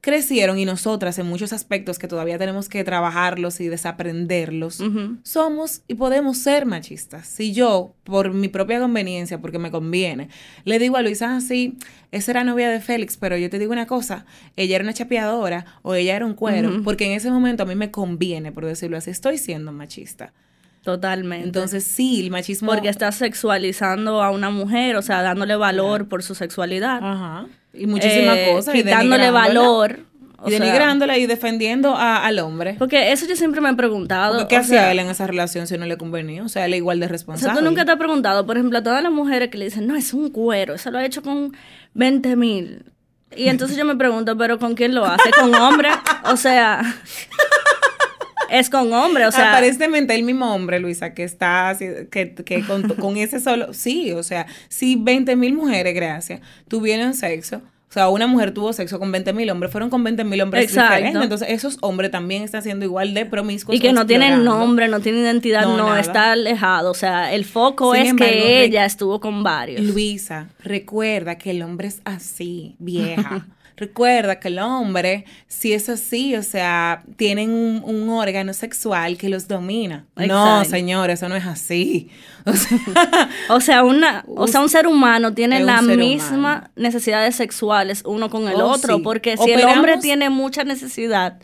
crecieron y nosotras en muchos aspectos que todavía tenemos que trabajarlos y desaprenderlos, somos y podemos ser machistas. Si yo, por mi propia conveniencia, porque me conviene, le digo a Luisa, así, ah, esa era novia de Félix, pero yo te digo una cosa, ella era una chapeadora o ella era un cuero, porque en ese momento a mí me conviene, por decirlo así, estoy siendo machista. Totalmente. Entonces, sí, el machismo. Porque estás sexualizando a una mujer, o sea, dándole valor por su sexualidad. Ajá. Y muchísimas eh, cosas. Quitándole valor. y denigrándola y defendiendo al hombre. Porque eso yo siempre me he preguntado. ¿Qué hacía él en esa relación si no le convenía? O sea, él es igual de responsable. O sea, tú nunca te has preguntado, por ejemplo, a todas las mujeres que le dicen, no, es un cuero, eso lo ha hecho con 20 mil. Y entonces yo me pregunto, ¿pero con quién lo hace? ¿Con hombre? O sea es con hombre, o sea. Aparentemente el mismo hombre, Luisa, que está, que, que con, con, ese solo, sí, o sea, si 20 mil mujeres, gracias, tuvieron sexo, o sea, una mujer tuvo sexo con 20 mil hombres, fueron con 20 mil hombres Exacto. diferentes. Entonces, esos hombres también están siendo igual de promiscuos. Y que no tienen nombre, no tienen identidad, no, está alejado. O sea, el foco es que ella estuvo con varios. Luisa, recuerda que el hombre es así, vieja. Recuerda que el hombre, si es así, o sea, tienen un, órgano sexual que los domina. No, señor, eso no es así. O sea, una, o sea un ser humano tiene las mismas necesidades sexuales uno con el oh, otro, porque si el hombre tiene mucha necesidad,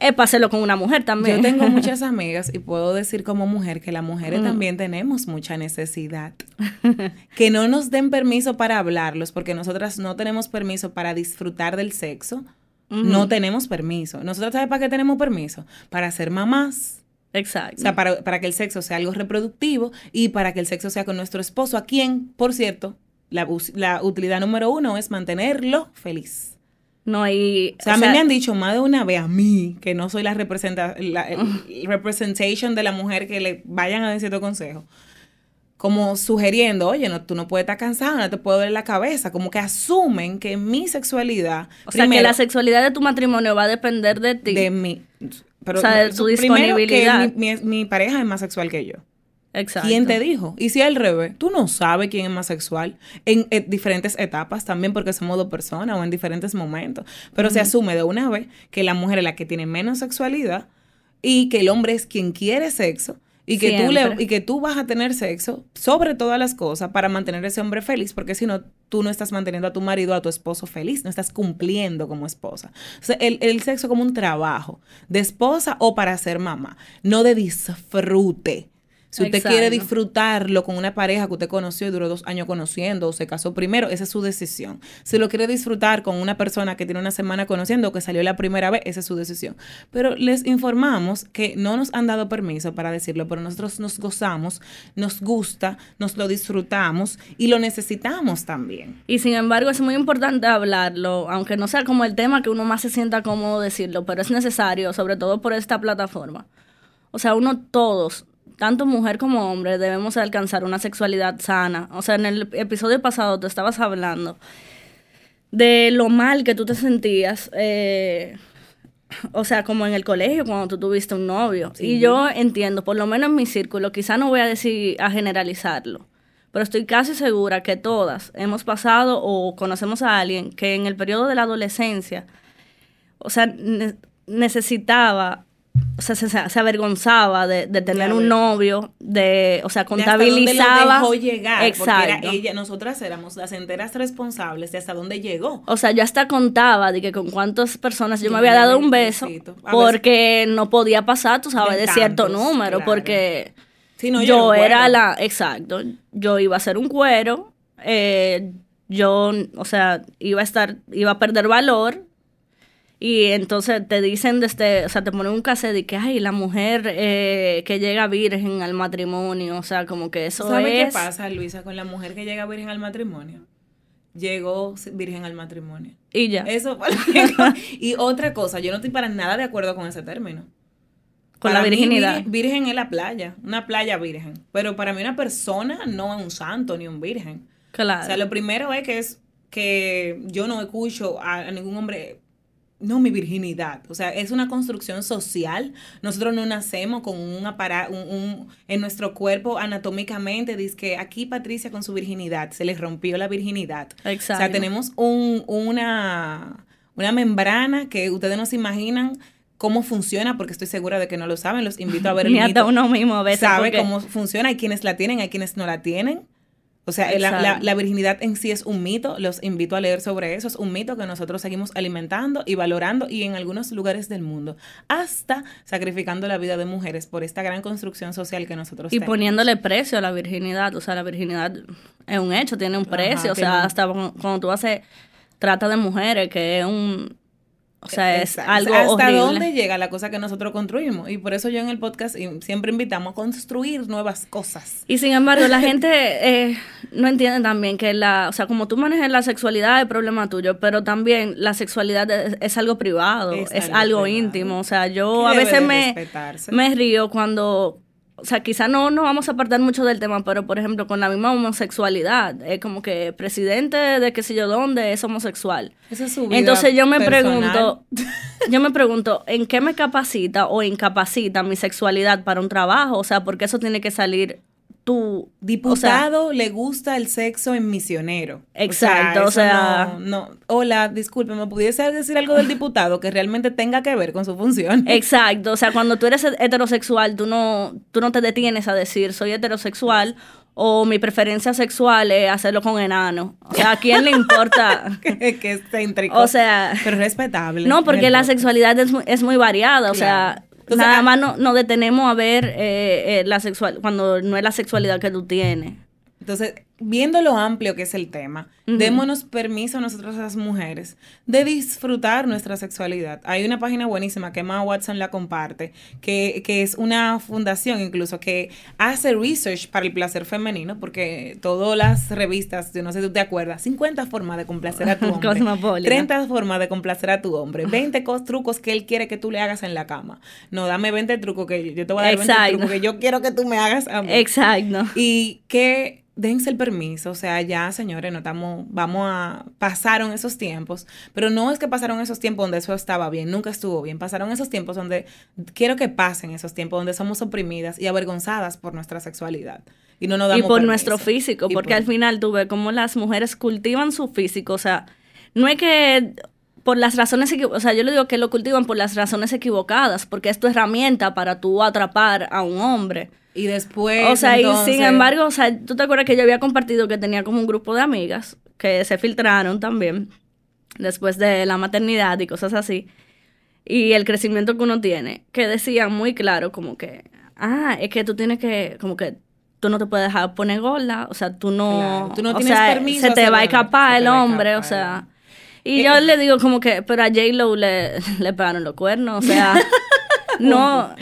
es para con una mujer también. Yo tengo muchas amigas y puedo decir como mujer que las mujeres mm. también tenemos mucha necesidad. que no nos den permiso para hablarlos, porque nosotras no tenemos permiso para disfrutar del sexo. No tenemos permiso. Nosotras, ¿sabes para qué tenemos permiso? Para ser mamás. Exacto. O sea, para, para, que el sexo sea algo reproductivo y para que el sexo sea con nuestro esposo, a quien, por cierto, la, la utilidad número uno es mantenerlo feliz. No hay. O sea, a mí me han dicho más de una vez a mí que no soy la, representa, la representation de la mujer que le vayan a decir tu consejo. Como sugiriendo, oye, no, tú no puedes estar cansada, no te puedo ver la cabeza. Como que asumen que mi sexualidad. O sea, que la sexualidad de tu matrimonio va a depender de ti. De mí. Pero, o sea, de tu disponibilidad. que mi, mi pareja es más sexual que yo. ¿Quién te dijo? Y si al revés, tú no sabes quién es más sexual en, diferentes etapas también porque somos dos personas o en diferentes momentos. Pero se asume de una vez que la mujer es la que tiene menos sexualidad y que el hombre es quien quiere sexo y que, tú le, y que tú vas a tener sexo sobre todas las cosas para mantener a ese hombre feliz, porque si no, tú no estás manteniendo a tu marido, a tu esposo feliz, no estás cumpliendo como esposa. O sea, el, el sexo como un trabajo de esposa o para ser mamá, no de disfrute. Si usted quiere disfrutarlo con una pareja que usted conoció y duró dos años conociendo o se casó primero, esa es su decisión. Si lo quiere disfrutar con una persona que tiene una semana conociendo o que salió la primera vez, esa es su decisión. Pero les informamos que no nos han dado permiso para decirlo, pero nosotros nos gozamos, nos gusta, nos lo disfrutamos y lo necesitamos también. Y sin embargo es muy importante hablarlo, aunque no sea como el tema que uno más se sienta cómodo decirlo, pero es necesario, sobre todo por esta plataforma. O sea, uno todos tanto mujer como hombre debemos alcanzar una sexualidad sana. O sea, en el episodio pasado te estabas hablando de lo mal que tú te sentías, eh, o sea, como en el colegio cuando tú tuviste un novio. Y yo entiendo, por lo menos en mi círculo, quizá no voy a decir a generalizarlo, pero estoy casi segura que todas hemos pasado o conocemos a alguien que en el periodo de la adolescencia, o sea, necesitaba o sea, se, avergonzaba de, tener un novio, de, o sea, contabilizaba. De dejó llegar, Exacto. porque era ella, nosotras éramos las enteras responsables de hasta dónde llegó. O sea, yo hasta contaba de que con cuántas personas yo, me había dado un beso, porque no podía pasar, tú sabes, de, cierto número, porque yo, era la, exacto, yo iba a ser un cuero, eh, yo, o sea, iba a estar, iba a perder valor y entonces te dicen, desde, o sea, te ponen un cassette de que, ay, la mujer eh, que llega virgen al matrimonio, o sea, como que eso ¿Sabe qué pasa, Luisa, con la mujer que llega virgen al matrimonio? Llegó virgen al matrimonio. Y ya. Eso Y otra cosa, yo no estoy para nada de acuerdo con ese término. Con la virginidad. virgen es la playa, una playa virgen. Pero para mí una persona no es un santo ni un virgen. Claro. O sea, lo primero es que es que yo no escucho a ningún hombre no, mi virginidad. O sea, es una construcción social. Nosotros no nacemos con un aparato, un, en nuestro cuerpo anatómicamente, dice que aquí Patricia con su virginidad, se le rompió la virginidad. Exacto. O sea, tenemos un, una, una membrana que ustedes no se imaginan cómo funciona, porque estoy segura de que no lo saben. Los invito a ver el Ni hasta uno mismo a veces. Sabe cómo funciona. Hay quienes la tienen, hay quienes no la tienen. O sea, la, la, virginidad en sí es un mito, los invito a leer sobre eso, es un mito que nosotros seguimos alimentando y valorando y en algunos lugares del mundo, hasta sacrificando la vida de mujeres por esta gran construcción social que nosotros y poniéndole precio a la virginidad, o sea, la virginidad es un hecho, tiene un precio, o sea, hasta cuando tú haces trata de mujeres, que es un o sea, es algo ¿Hasta dónde llega la cosa que nosotros construimos? Y por eso yo en el podcast siempre invitamos a construir nuevas cosas. Y sin embargo, la gente eh, no entiende también que la, o sea, como tú manejas la sexualidad es problema tuyo, pero también la sexualidad es, algo privado, es, algo, íntimo. O sea, yo a veces me, me río cuando o sea, quizá no nos vamos a apartar mucho del tema, pero por ejemplo, con la misma homosexualidad, es como que presidente de qué sé yo dónde es homosexual. Esa es su vida Entonces yo me pregunto, yo me pregunto, ¿en qué me capacita o incapacita mi sexualidad para un trabajo? O sea, porque eso tiene que salir tu diputado le gusta el sexo en misionero. Exacto, o sea, no, hola, disculpe, ¿me pudiese decir algo del diputado que realmente tenga que ver con su función? Exacto, o sea, cuando tú eres heterosexual, tú no tú no te detienes a decir soy heterosexual o mi preferencia sexual es hacerlo con enano. O sea, ¿a quién le importa? que, que O sea, pero respetable. No, porque la sexualidad es muy, es muy variada, o sea, Nada más no, nos detenemos a ver eh, eh, la sexual cuando no es la sexualidad que tú tienes. Entonces, viendo lo amplio que es el tema, démonos permiso a nosotros las mujeres de disfrutar nuestra sexualidad. Hay una página buenísima que Emma Watson la comparte, que, que, es una fundación incluso que hace research para el placer femenino, porque todas las revistas, yo no sé si tú te acuerdas, 50 formas de complacer a tu hombre, 30 formas de complacer a tu hombre, 20 trucos que él quiere que tú le hagas en la cama. No, dame 20 trucos que yo te voy a dar 20 trucos que yo quiero que tú me hagas a mí. Exacto. Y que dense el permiso, o sea, ya señores, no estamos, vamos a, pasaron esos tiempos, pero no es que pasaron esos tiempos donde eso estaba bien, nunca estuvo bien, pasaron esos tiempos donde, quiero que pasen esos tiempos donde somos oprimidas y avergonzadas por nuestra sexualidad. Y no nos damos Y por nuestro físico, porque al final tú ves cómo las mujeres cultivan su físico, o sea, no es que por las razones, o sea, yo le digo que lo cultivan por las razones equivocadas, porque es tu herramienta para tú atrapar a un hombre. Y después. O sea, y sin embargo, o sea, tú te acuerdas que yo había compartido que tenía como un grupo de amigas que se filtraron también después de la maternidad y cosas así. Y el crecimiento que uno tiene, que decían muy claro, como que, ah, es que tú tienes que, como que tú no te puedes dejar poner gorda, o sea, tú no, tú no tienes permiso se te va a escapar el hombre, o sea. Y yo le digo como que, pero a J-Lo le, le pegaron los cuernos, o sea, no,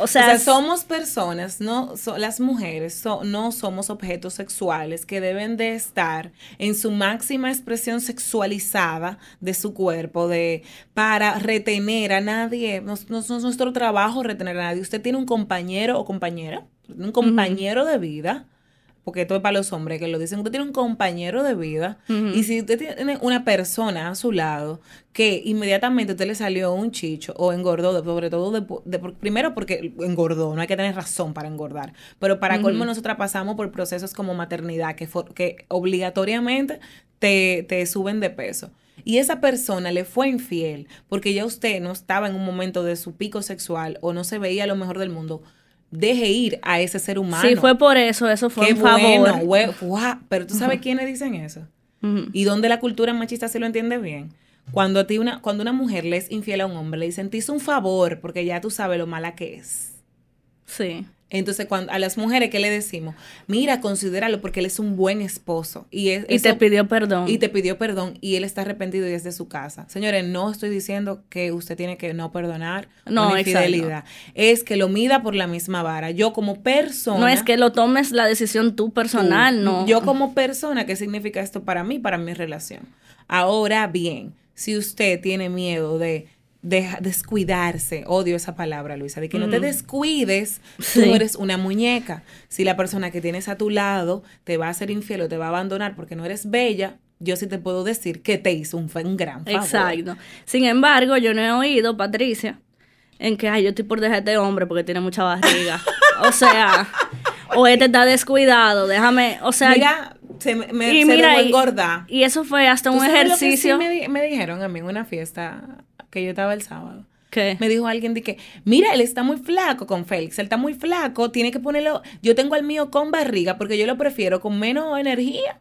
o sea, somos personas, no las mujeres no somos objetos sexuales que deben de estar en su máxima expresión sexualizada de su cuerpo, de para retener a nadie. No, no, es nuestro trabajo retener a nadie. Usted tiene un compañero o compañera, un compañero de vida porque esto es para los hombres que lo dicen, usted tiene un compañero de vida y si usted tiene una persona a su lado que inmediatamente usted le salió un chicho o engordó, sobre todo de, primero porque engordó, no hay que tener razón para engordar, pero para colmo nosotras pasamos por procesos como maternidad que, que obligatoriamente te, te suben de peso. y esa persona le fue infiel porque ya usted no estaba en un momento de su pico sexual o no se veía lo mejor del mundo, deje ir a ese ser humano. Sí, fue por eso, eso fue Qué un favor. bueno, guau, pero tú sabes quiénes dicen eso y dónde la cultura machista se lo entiende bien. Cuando a ti una, cuando una mujer le es infiel a un hombre, le dicen, te hizo un favor porque ya tú sabes lo mala que es. Sí. Entonces, cuando, a las mujeres, ¿qué le decimos? Mira, considéralo porque él es un buen esposo. Y, es, Y te pidió perdón. y te pidió perdón y él está arrepentido y es de su casa. Señores, no estoy diciendo que usted tiene que no perdonar No, una exacto. infidelidad. Es que lo mida por la misma vara. Yo como persona... no es que lo tomes la decisión tú personal, tú, no. Yo como persona, ¿qué significa esto para mí, para mi relación? Ahora bien, si usted tiene miedo de, de descuidarse, odio esa palabra, Luisa, de que no te descuides, tú eres una muñeca. Si la persona que tienes a tu lado te va a hacer infiel o te va a abandonar porque no eres bella, yo sí te puedo decir que te hizo un, gran favor. Exacto. Sin embargo, yo no he oído, Patricia, en que, ay, yo estoy por dejar a este hombre porque tiene mucha barriga. o sea, o este está descuidado, déjame, o sea, Mira, se me, y se mira, dejó y, engordar. y eso fue hasta ¿Tú un sabes lo que sí ejercicio. me, di- me dijeron a mí en una fiesta que yo estaba el sábado. ¿Qué? Me dijo alguien de que, mira, él está muy flaco con Félix, él está muy flaco, tiene que ponerlo, yo tengo al mío con barriga porque yo lo prefiero con menos energía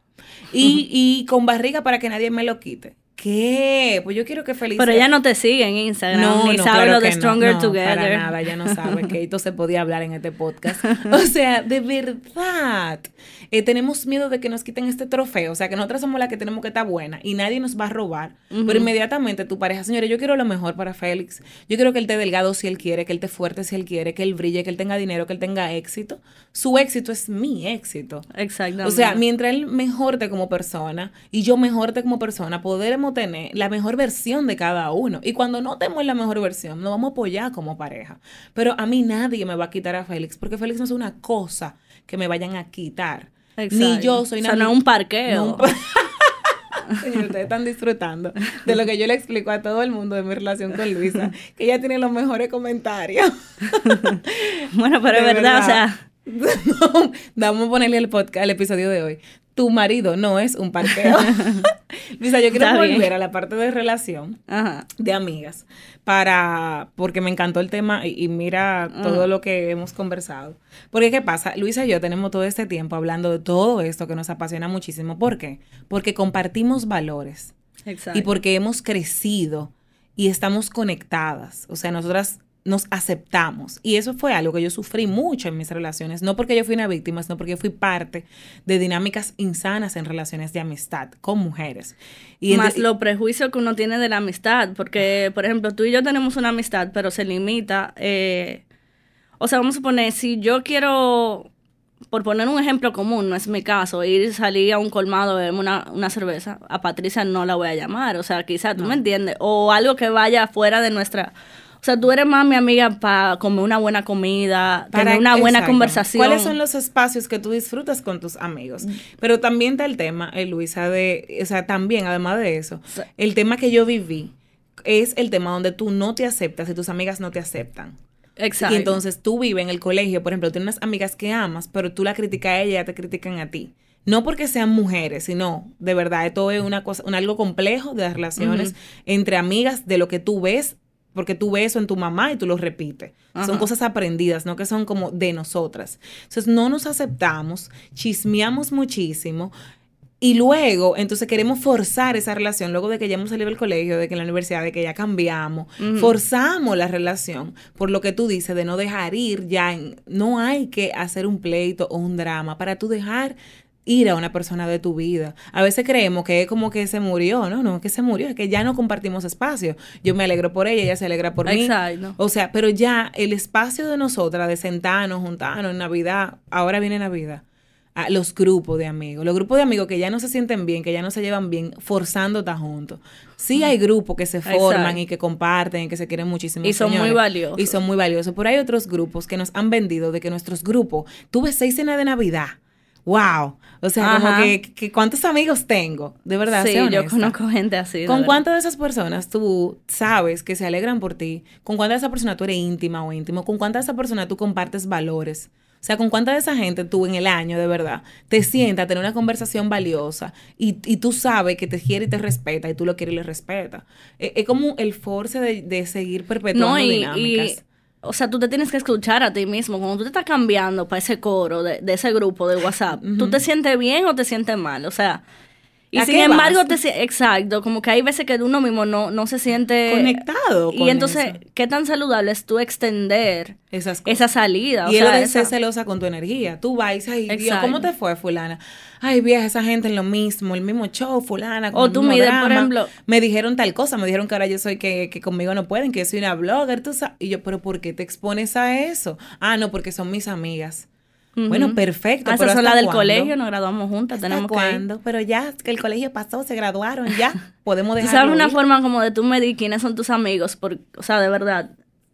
y, y con barriga para que nadie me lo quite. ¿Qué? Pues yo quiero que Félix... Pero ella no te sigue en Instagram, no, ni no, sabe claro lo de Stronger no, Together. Para nada, ya no sabe que esto se podía hablar en este podcast. O sea, de verdad, eh, tenemos miedo de que nos quiten este trofeo. O sea, que nosotras somos las que tenemos que estar buena y nadie nos va a robar. Pero inmediatamente tu pareja, señores, yo quiero lo mejor para Félix. Yo quiero que él esté delgado si él quiere, que él esté fuerte si él quiere, que él brille, que él tenga dinero, que él tenga éxito. Su éxito es mi éxito. Exactamente. O sea, mientras él mejorte como persona y yo mejorte como persona, podremos tener la mejor versión de cada uno. Y cuando no tenemos la mejor versión, nos vamos a apoyar como pareja. Pero a mí nadie me va a quitar a Félix, porque Félix no es una cosa que me vayan a quitar. Ni Exacto. yo soy O sea, no es un parqueo. no un pa- Señor, ustedes están disfrutando de lo que yo le explico a todo el mundo de mi relación con Luisa, que ella tiene los mejores comentarios. bueno, pero es verdad, o sea, No, vamos a ponerle el podcast, el episodio de hoy. Tu marido no es un parqueo. Luisa, yo quiero Está bien. volver a la parte de relación ajá. de amigas para porque me encantó el tema y, y mira todo lo que hemos conversado. Porque qué pasa, Luisa y yo tenemos todo este tiempo hablando de todo esto que nos apasiona muchísimo. ¿Por qué? Porque compartimos valores Exacto. y porque hemos crecido y estamos conectadas. O sea, nosotras nos aceptamos. Y eso fue algo que yo sufrí mucho en mis relaciones, no porque yo fui una víctima, sino porque yo fui parte de dinámicas insanas en relaciones de amistad con mujeres. Y más los prejuicios que uno tiene de la amistad, porque, por ejemplo, tú y yo tenemos una amistad, pero se limita, eh, o sea, vamos a suponer, si yo quiero, por poner un ejemplo común, no es mi caso, ir y salir a un colmado, beberme una, una cerveza, a Patricia no la voy a llamar, o sea, quizás, tú me entiendes, o algo que vaya fuera de nuestra... O sea, tú eres más mi amiga para comer una buena comida, Para- tener una buena conversación. ¿Cuáles son los espacios que tú disfrutas con tus amigos? Pero también está el tema, eh, Luisa, de, o sea, también, además de eso, Sí. el tema que yo viví es el tema donde tú no te aceptas y tus amigas no te aceptan. Exacto. Y entonces tú vives en el colegio, por ejemplo, tienes unas amigas que amas, pero tú la criticas a ella te critican a ti. No porque sean mujeres, sino de verdad, esto es una cosa, un algo complejo de las relaciones entre amigas, de lo que tú ves, porque tú ves eso en tu mamá y tú lo repites. Son cosas aprendidas, no que son como de nosotras. Entonces no nos aceptamos, chismeamos muchísimo. Y luego, entonces queremos forzar esa relación, luego de que ya hemos salido del colegio, de que en la universidad, de que ya cambiamos, forzamos la relación por lo que tú dices de no dejar ir ya. en- no hay que hacer un pleito o un drama para tú dejar ir a una persona de tu vida. A veces creemos que es como que se murió, no, no, que se murió, es que ya no compartimos espacio. Yo me alegro por ella, ella se alegra por mí. Exacto. O sea, pero ya el espacio de nosotras, de sentarnos, juntarnos en Navidad, ahora viene Navidad. a los grupos de amigos, los grupos de amigos que ya no se sienten bien, que ya no se llevan bien, forzando estar juntos. Sí hay grupos que se forman Exacto. y que comparten y que se quieren muchísimo. Y son muy valiosos. Y son muy valiosos. Pero hay otros grupos que nos han vendido de que nuestros grupos, tuve seis cenas de Navidad. ¡Wow! O sea, como Ajá. que, que ¿cuántos amigos tengo? De verdad, Sí, yo conozco gente así. ¿Con cuántas de esas personas tú sabes que se alegran por ti? ¿Con cuántas de esas personas tú eres íntima o íntimo? ¿Con cuántas de esas personas tú compartes valores? O sea, con cuánta de esa gente tú en el año, de verdad, te sientas a tener una conversación valiosa y, y tú sabes que te quiere y te respeta y tú lo quieres y le respeta. Es, es como el force de, de seguir perpetuando No, y, dinámicas. O sea, tú te tienes que escuchar a ti mismo. Cuando tú te estás cambiando para ese coro de, de ese grupo de WhatsApp, ¿tú te sientes bien o te sientes mal? O sea, y ¿A sin embargo, vas? te, si- exacto, como que hay veces que uno mismo no, no se siente Conectado Y entonces, eso. ¿qué tan saludable es tú extender Esas cosas. esa salida? O y lo sea, esa- celosa con tu energía. Tú vas y dices, ay, Dios, Exacto. ¿cómo te fue, fulana? Ay, vieja, esa gente en lo mismo, el mismo show, fulana. con O el tú mismo mides, por ejemplo- Me dijeron tal cosa, me dijeron que ahora yo soy, que, que conmigo no pueden, que yo soy una blogger, tú sabes. Y yo, ¿pero por qué te expones a eso? Ah, no, porque son mis amigas. Bueno, perfecto. Ah, pero esas son ¿hasta las del cuándo? colegio, nos graduamos juntas, ¿Hasta tenemos que ir. cuándo? Pero ya, que el colegio pasó, se graduaron, ya. Podemos dejar sabes una forma como de tú medir quiénes son tus amigos, por, o sea, de verdad,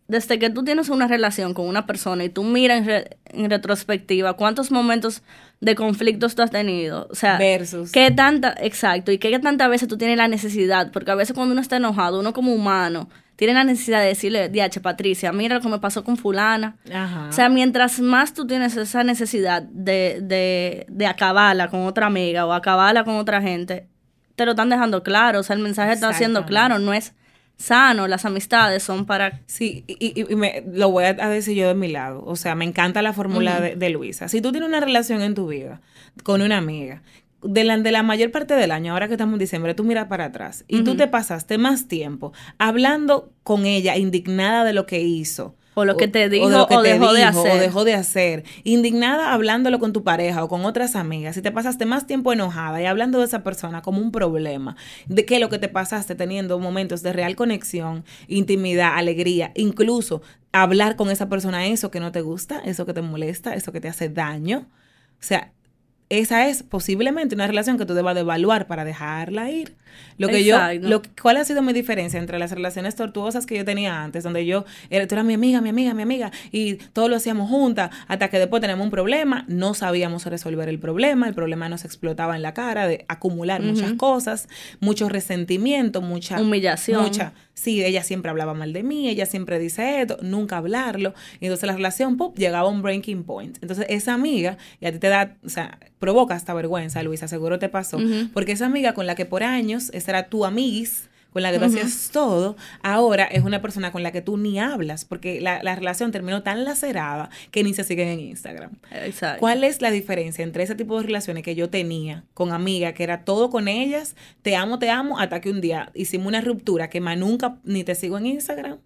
desde que tú tienes una relación con una persona y tú miras en, re- en retrospectiva cuántos momentos de conflictos tú has tenido, o sea, Versus. qué tanta, exacto, y qué tantas veces tú tienes la necesidad, porque a veces cuando uno está enojado, uno como humano, tiene la necesidad de decirle, diache Patricia, mira lo que me pasó con fulana, Ajá. o sea, mientras más tú tienes esa necesidad de, de, de acabarla con otra amiga o acabarla con otra gente, te lo están dejando claro. O sea, el mensaje está siendo claro, no es sano. Las amistades son para... Sí, y, y- y me, lo voy a a decir yo de mi lado. O sea, me encanta la fórmula de, de Luisa. Si tú tienes una relación en tu vida con una amiga, de la, de la mayor parte del año, ahora que estamos en diciembre, tú miras para atrás y tú te pasaste más tiempo hablando con ella, indignada de lo que hizo. O lo que te dijo de lo que o dejó de hacer. O dejó de hacer. Indignada hablándolo con tu pareja o con otras amigas. Si te pasaste más tiempo enojada y hablando de esa persona como un problema, de que lo que te pasaste teniendo momentos de real conexión, intimidad, alegría, incluso hablar con esa persona eso que no te gusta, eso que te molesta, eso que te hace daño. O sea, esa es posiblemente una relación que tú debas de evaluar para dejarla ir. Lo que Exacto. yo, lo, ¿cuál ha sido mi diferencia entre las relaciones tortuosas que yo tenía antes, donde yo, era, tú eras mi amiga, mi amiga, mi amiga, y todo lo hacíamos juntas, hasta que después tenemos un problema, no sabíamos resolver el problema, el problema nos explotaba en la cara de acumular muchas cosas, mucho resentimiento, mucha Humillación. mucha, sí, ella siempre hablaba mal de mí, ella siempre dice esto, nunca hablarlo, y entonces la relación, pop, llegaba a un breaking point. Entonces esa amiga, y a ti te da, o sea, provoca hasta vergüenza, Luisa, seguro te pasó, porque esa amiga con la que por años, esa era tu amiguis, con la que tú hacías todo, ahora es una persona con la que tú ni hablas, porque la, la relación terminó tan lacerada que ni se siguen en Instagram. Exacto. ¿Cuál es la diferencia entre ese tipo de relaciones que yo tenía con amigas, que era todo con ellas, te amo, te amo, hasta que un día hicimos una ruptura que más nunca ni te sigo en Instagram,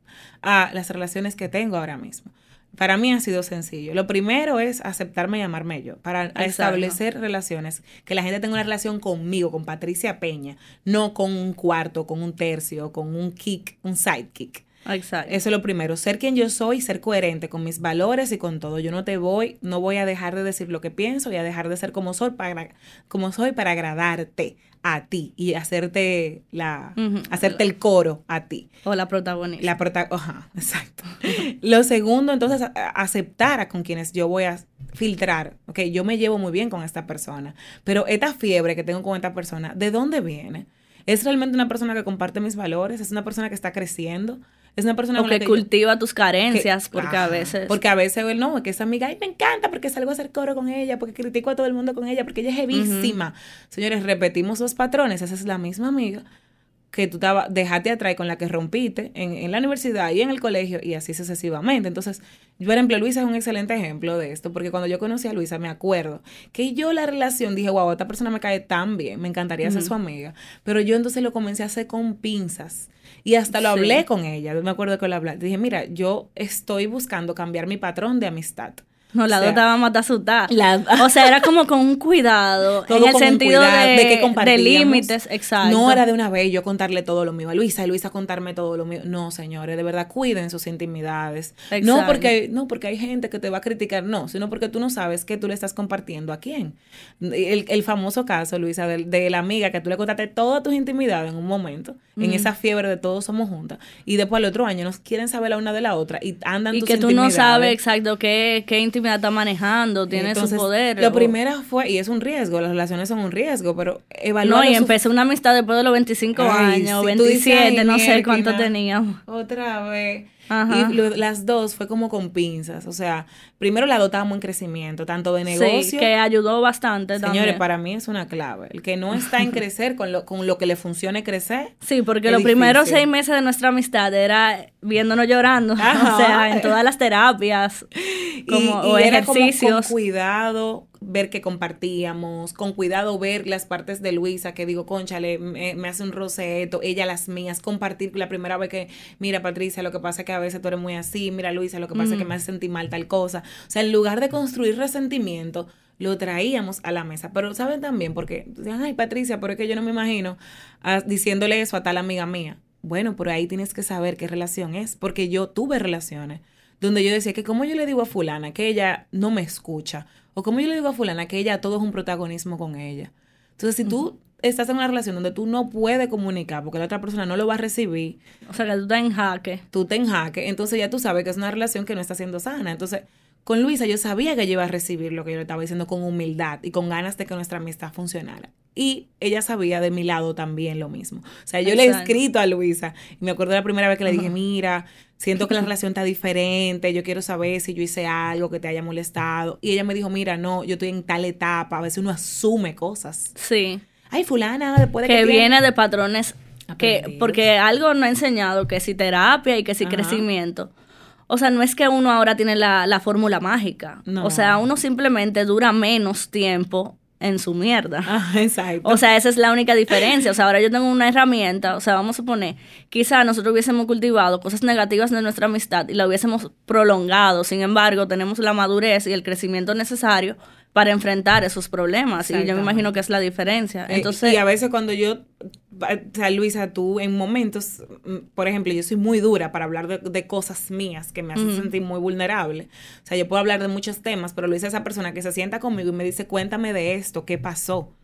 a las relaciones que tengo ahora mismo? Para mí ha sido sencillo. Lo primero es aceptarme y amarme yo, para establecer relaciones, que la gente tenga una relación conmigo, con Patricia Peña, no con un cuarto, con un tercio, con un kick, un sidekick. Exacto. Eso es lo primero, ser quien yo soy, ser coherente con mis valores y con todo. Yo no te voy, no voy a dejar de decir lo que pienso y a dejar de ser como soy para, como soy para agradarte a ti y hacerte la, hacerte el coro a ti. O la protagonista. La prota ajá, exacto. Lo segundo, entonces, aceptar a con quienes yo voy a filtrar. Ok, yo me llevo muy bien con esta persona, pero esta fiebre que tengo con esta persona, ¿de dónde viene? ¿Es realmente una persona que comparte mis valores? ¿Es una persona que está creciendo? ¿Es una persona o con la que que yo- cultiva tus que- carencias, porque a veces... Porque a veces, él no, que esa amiga, ay, me encanta porque salgo a hacer coro con ella, porque critico a todo el mundo con ella, porque ella es hevísima. Señores, repetimos los patrones. Esa es la misma amiga que tú estaba, dejaste atrás con la que rompiste en, en la universidad y en el colegio y así sucesivamente. Entonces, yo, por ejemplo, Luisa es un excelente ejemplo de esto, porque cuando yo conocí a Luisa, me acuerdo que yo la relación dije, wow, esta persona me cae tan bien, me encantaría ser su amiga. Pero yo entonces lo comencé a hacer con pinzas. Y hasta lo Sí. hablé con ella. Me acuerdo que lo hablé. Dije, mira, yo estoy buscando cambiar mi patrón de amistad. No, la O dos sea, más asustada. la- O sea, era como con un cuidado. Todo en el sentido cuidado, de, que de compartíamos. límites, exacto. No era de una vez yo contarle todo lo mío a Luisa y Luisa contarme todo lo mío. No, señores, de verdad cuiden sus intimidades. No Exacto. porque, no porque hay gente que te va a criticar, no, sino porque tú no sabes que tú le estás compartiendo a quién. El, el famoso caso, Luisa, de, de la amiga que tú le contaste todas tus intimidades en un momento, en esa fiebre de todos somos juntas, y después al otro año nos quieren saber la una de la otra y andan Y tus que tú no intimidades. sabes exacto qué, qué intimidad está manejando, tiene Entonces, su poder. Lo o- primero fue, y es un riesgo, las relaciones son un riesgo, pero No, evaluar y empecé una amistad después de los 25 Ay, años, dices, 27, "Ay, no sé miérquina". cuánto teníamos. Otra vez. Y las dos fue como con pinzas. O sea, primero la dotamos en crecimiento, tanto de negocio. Sí, que ayudó bastante Señores, para mí es una clave. El que no está en crecer con lo, con lo que le funcione crecer. Sí, porque los primeros seis meses de nuestra amistad era viéndonos llorando. O sea, en todas las terapias como, o ejercicios. con cuidado, ver que compartíamos, con cuidado ver las partes de Luisa, que digo, conchale, me, me hace un roseto, ella las mías, compartir la primera vez que, mira Patricia, lo que pasa es que a veces tú eres muy así, mira Luisa, lo que pasa es que me hace sentir mal tal cosa. O sea, en lugar de construir resentimiento, lo traíamos a la mesa. Pero saben también, porque, ay Patricia, pero es que yo no me imagino ah, diciéndole eso a tal amiga mía. Bueno, por ahí tienes que saber qué relación es, porque yo tuve relaciones donde yo decía que como yo le digo a fulana que ella no me escucha o como yo le digo a fulana que ella todo es un protagonismo con ella. Entonces, si tú estás en una relación donde tú no puedes comunicar porque la otra persona no lo va a recibir. O sea, que tú estás en jaque. Tú estás en jaque. Entonces ya tú sabes que es una relación que no está siendo sana. Entonces, con Luisa yo sabía que ella iba a recibir lo que yo le estaba diciendo con humildad y con ganas de que nuestra amistad funcionara. Y ella sabía de mi lado también lo mismo. O sea, yo le he escrito a Luisa y me acuerdo la primera vez que le dije, mira, siento que la relación está diferente, yo quiero saber si yo hice algo que te haya molestado. Y ella me dijo, mira, no, yo estoy en tal etapa, a veces uno asume cosas. Sí. Ay, fulana, después de que... Que viene de patrones que, porque algo no ha enseñado que si terapia y que si crecimiento. O sea, no es que uno ahora tiene la, la fórmula mágica. No. O sea, uno simplemente dura menos tiempo en su mierda. Ah, exacto. O sea, esa es la única diferencia. O sea, ahora yo tengo una herramienta, o sea, vamos a suponer, quizá nosotros hubiésemos cultivado cosas negativas de nuestra amistad y la hubiésemos prolongado. Sin embargo, tenemos la madurez y el crecimiento necesario para enfrentar esos problemas. Y yo me imagino que es la diferencia. Eh, Entonces, y a veces cuando yo, o sea, Luisa, tú en momentos, mm, por ejemplo, yo soy muy dura para hablar de, cosas mías que me hacen sentir muy vulnerable. O sea, yo puedo hablar de muchos temas, pero Luisa es esa persona que se sienta conmigo y me dice, cuéntame de esto, ¿qué pasó?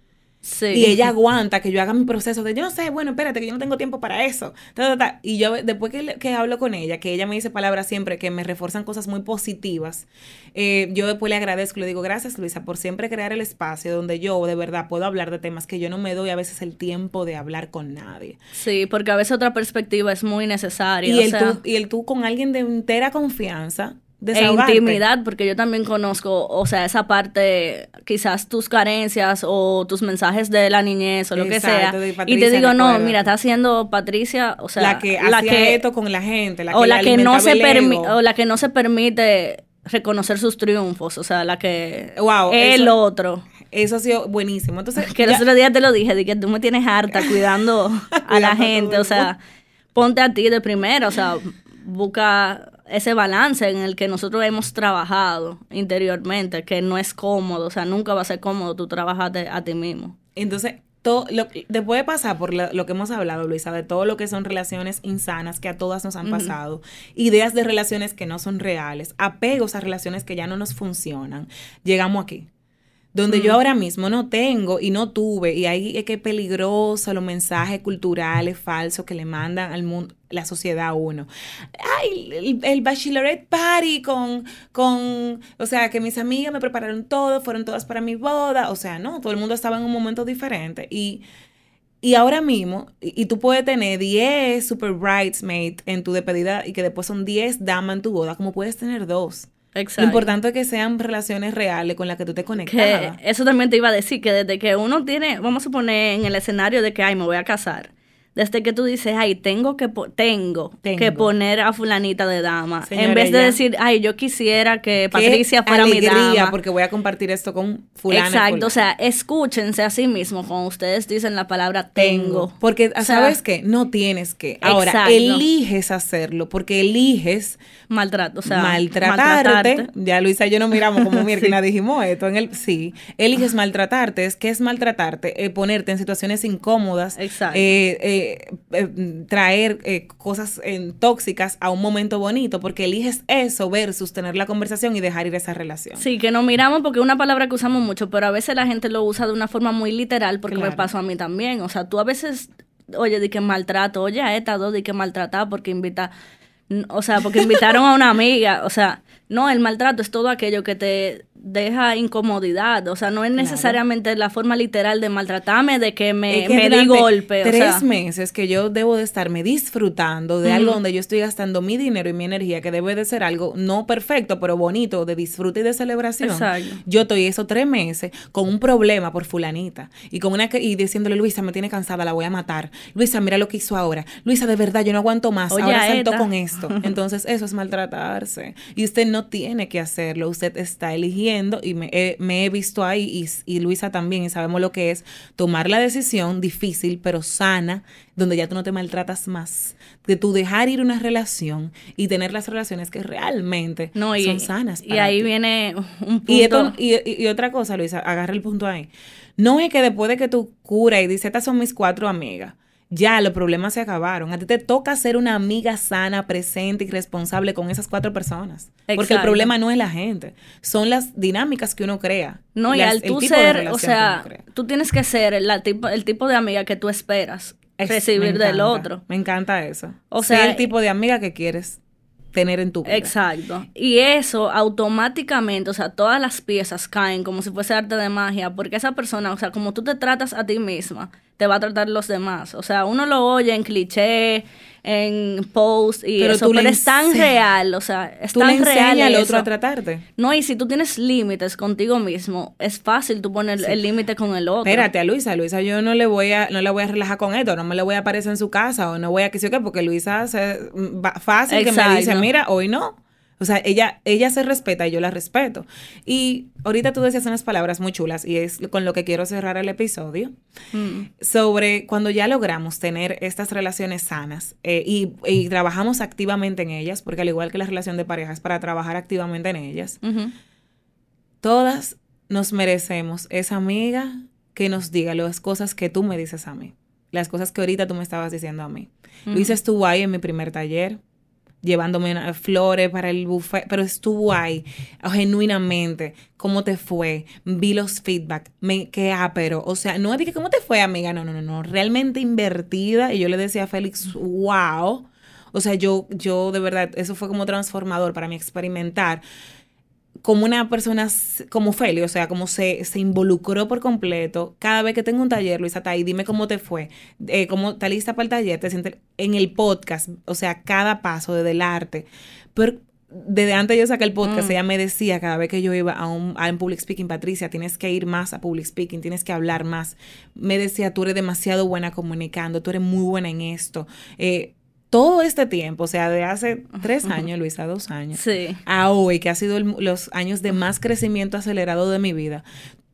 Y ella aguanta que yo haga mi proceso de, yo no sé, bueno, espérate, que yo no tengo tiempo para eso. Y yo, después que, que, hablo con ella, que ella me dice palabras siempre que me refuerzan cosas muy positivas, eh, yo después le agradezco, le digo, gracias Luisa por siempre crear el espacio donde yo de verdad puedo hablar de temas que yo no me doy a veces el tiempo de hablar con nadie. Sí, porque a veces otra perspectiva es muy necesaria. Y, el, tú, y el tú con alguien de entera confianza e intimidad, porque yo también conozco, o sea, esa parte, quizás tus carencias o tus mensajes de la niñez o lo que sea. y te digo, no, mira, está haciendo Patricia, o sea, la que la que, esto con la gente, la o la que no se permite o la que no se permite reconocer sus triunfos, o sea, la que wow, el otro. Eso ha sido buenísimo. Entonces, que el otro día te lo dije, de que tú me tienes harta cuidando a la gente, o sea, ponte a ti de primero, o sea, busca ese balance en el que nosotros hemos trabajado interiormente, que no es cómodo, o sea, nunca va a ser cómodo tú trabajarte a ti mismo. Entonces, todo lo, después de pasar por lo, que hemos hablado, Luisa, de todo lo que son relaciones insanas que a todas nos han pasado, ideas de relaciones que no son reales, apegos a relaciones que ya no nos funcionan, llegamos aquí donde yo ahora mismo no tengo y no tuve, y ahí es que es peligroso los mensajes culturales falsos que le mandan al mundo, la sociedad a uno. Ay, el, bachelorette party con, con, o sea, que mis amigas me prepararon todo, fueron todas para mi boda, o sea, no, todo el mundo estaba en un momento diferente y... Y ahora mismo, y, tú puedes tener 10 super bridesmaids en tu despedida y que después son 10 damas en tu boda, como puedes tener dos. Exacto. Lo importante es que sean relaciones reales con las que tú te conectas. Eso también te iba a decir, que desde que uno tiene, vamos a poner en el escenario de que, ay, me voy a casar desde que tú dices, ay, tengo que, tengo, que poner a fulanita de dama, en vez de decir, ay, yo quisiera que Patricia fuera mi dama. porque voy a compartir esto con fulana. Exacto, o sea, escúchense a sí mismos cuando ustedes dicen la palabra tengo. Porque, ¿sabes qué? No tienes que. Ahora, eliges hacerlo, porque eliges... Maltrato, o sea, maltratarte. Ya Luisa y yo nos miramos como mira, dijimos esto en el... Sí, eliges maltratarte. ¿Qué es maltratarte? Eh, ponerte en situaciones incómodas. Exacto. Eh, eh, eh, traer eh, cosas eh, tóxicas a un momento bonito, porque eliges eso versus tener la conversación y dejar ir esa relación. Sí, que nos miramos porque es una palabra que usamos mucho, pero a veces la gente lo usa de una forma muy literal, porque me pasó a mí también. O sea, tú a veces, oye, di que maltrato, oye, a esta dos, di que maltrata porque invita o sea, porque invitaron a una amiga, o sea, no, el maltrato es todo aquello que te deja incomodidad. O sea, no es necesariamente la forma literal de maltratarme, de que me, me di golpe. Tres meses que yo debo de estarme disfrutando de algo donde yo estoy gastando mi dinero y mi energía, que debe de ser algo no perfecto, pero bonito, de disfrute y de celebración. Exacto. Yo estoy esos tres meses con un problema por fulanita y con una y diciéndole, Luisa, me tiene cansada, la voy a matar. Luisa, mira lo que hizo ahora. Luisa, de verdad, yo no aguanto más. ahora siento con esto. Entonces, eso es maltratarse. Y usted no tiene que hacerlo. Usted está eligiendo y me he, visto ahí y, Luisa también, y sabemos lo que es tomar la decisión difícil, pero sana, donde ya tú no te maltratas más. De tú dejar ir una relación y tener las relaciones que realmente son sanas. y ahí viene un punto. Y, y, otra cosa, Luisa, agarra el punto ahí. No es que después de que tú curas y dices, estas son mis cuatro amigas ya los problemas se acabaron. A ti te toca ser una amiga sana, presente y responsable con esas cuatro personas. Porque el problema no es la gente, son las dinámicas que uno crea. No, y al tú ser, o sea, tú tienes que ser el, tipo, el tipo de amiga que tú esperas recibir del otro. Me encanta eso. O sea, el tipo de amiga que quieres tener en tu vida. Exacto. Y eso automáticamente, o sea, todas las piezas caen como si fuese arte de magia, porque esa persona, o sea, como tú te tratas a ti misma, te va a tratar los demás. O sea, uno lo oye en cliché, en post y pero eso, pero es tan real, o sea, es tan le real al otro a tratarte. No, y si tú tienes límites contigo mismo, es fácil tú poner el límite con el otro. Espérate a Luisa, Luisa, yo no le voy a no le voy a relajar con esto, no me le voy a aparecer en su casa o no voy a que sé qué, porque Luisa hace fácil que me dice, "Mira, hoy no." O sea, ella, ella se respeta y yo la respeto. Y ahorita tú decías unas palabras muy chulas y es con lo que quiero cerrar el episodio mm. sobre cuando ya logramos tener estas relaciones sanas eh, y, trabajamos activamente en ellas, porque al igual que la relación de pareja es para trabajar activamente en ellas, todas nos merecemos esa amiga que nos diga las cosas que tú me dices a mí, las cosas que ahorita tú me estabas diciendo a mí. Luisa estuvo ahí en mi primer taller llevándome flores para el buffet, pero estuvo ahí genuinamente. ¿Cómo te fue? Vi los feedback, me qué pero, o sea, no dije cómo te fue, amiga, no, no, no, no, realmente invertida y yo le decía a Félix, wow. O sea, yo yo de verdad eso fue como transformador para mí experimentar como una persona como Feli, o sea, como se, se, involucró por completo. Cada vez que tengo un taller, Luisa, está ahí, dime cómo te fue, eh, cómo está lista para el taller, te sientes en el podcast, o sea, cada paso desde el arte. Pero desde antes yo saqué el podcast, mm. ella me decía cada vez que yo iba a un, a un public speaking, Patricia, tienes que ir más a public speaking, tienes que hablar más. Me decía, tú eres demasiado buena comunicando, tú eres muy buena en esto. Eh, todo este tiempo, o sea, de hace tres años, Luisa, dos años, sí. a hoy, que ha sido los años de más crecimiento acelerado de mi vida,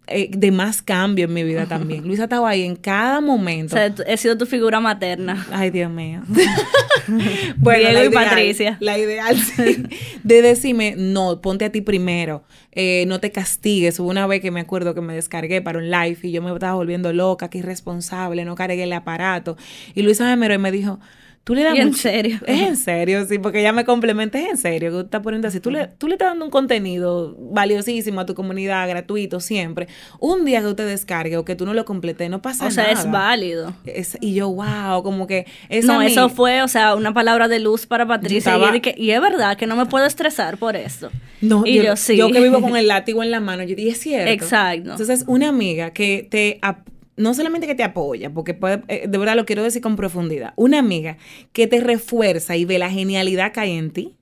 eh, de más cambio en mi vida también. Luisa estaba ahí en cada momento. O sea, he sido tu figura materna. Ay, Dios mío. bueno, Diego y Patricia. La ideal, sí. De decirme, no, ponte a ti primero. Eh, no te castigues. Hubo una vez que me acuerdo que me descargué para un live y yo me estaba volviendo loca, que irresponsable, no cargué el aparato. Y Luisa me miró y me dijo, Tú le das en serio. Es en serio, sí, porque ella me complementa, es en serio, que tú estás poniendo así. Tú le, tú le estás dando un contenido valiosísimo a tu comunidad, gratuito, siempre. Un día que usted descargue o que tú no lo completes, no pasa nada. O sea, es válido. y yo, wow, como que... no, eso fue, o sea, una palabra de luz para Patricia. Y, es verdad que no me puedo estresar por eso. No, y yo, sí. Yo que vivo con el látigo en la mano, yo dije, es cierto. Exacto. Entonces, una amiga que te no solamente que te apoya, porque puede, eh, de verdad lo quiero decir con profundidad, una amiga que te refuerza y ve la genialidad que hay en ti,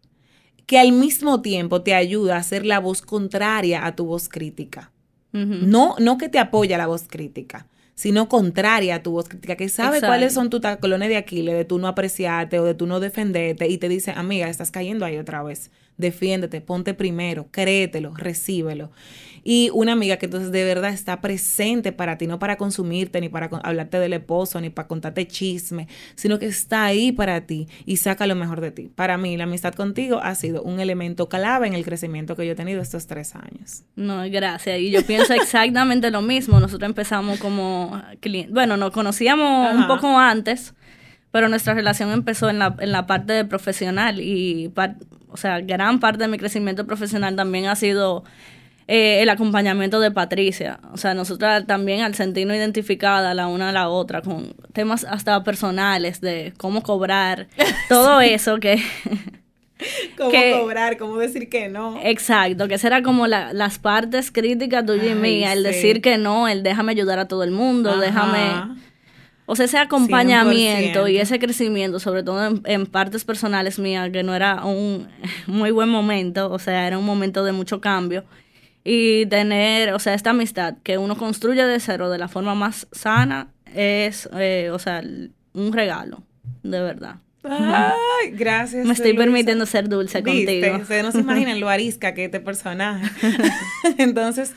que al mismo tiempo te ayuda a ser la voz contraria a tu voz crítica. no, no que te apoya la voz crítica, sino contraria a tu voz crítica, que sabe cuáles son tus taclones de Aquiles, de tú no apreciarte o de tú no defenderte, y te dice, amiga, estás cayendo ahí otra vez. Defiéndete, ponte primero, créetelo, recíbelo y una amiga que entonces de verdad está presente para ti, no para consumirte, ni para hablarte del esposo, ni para contarte chisme, sino que está ahí para ti y saca lo mejor de ti. Para mí, la amistad contigo ha sido un elemento clave en el crecimiento que yo he tenido estos tres años. No, gracias. Y yo pienso exactamente lo mismo. Nosotros empezamos como clientes, bueno, nos conocíamos un poco antes pero nuestra relación empezó en la, en la parte profesional y, o sea, gran parte de mi crecimiento profesional también ha sido eh, el acompañamiento de Patricia. O sea, nosotras también al sentirnos identificadas la una a la otra con temas hasta personales de cómo cobrar, todo eso que... cómo cobrar, cómo decir que no. Exacto, que esa era como las partes críticas tuya y mía, el decir que no, el déjame ayudar a todo el mundo, déjame... O sea, ese acompañamiento y ese crecimiento, sobre todo en, partes personales mías, que no era un muy buen momento, o sea, era un momento de mucho cambio. Y tener, o sea, esta amistad que uno construye de cero de la forma más sana es, eh, o sea, un regalo, de verdad. Ay, gracias. Me estoy permitiendo ser dulce contigo. Ustedes no se imaginan lo arisca que este personaje. Entonces,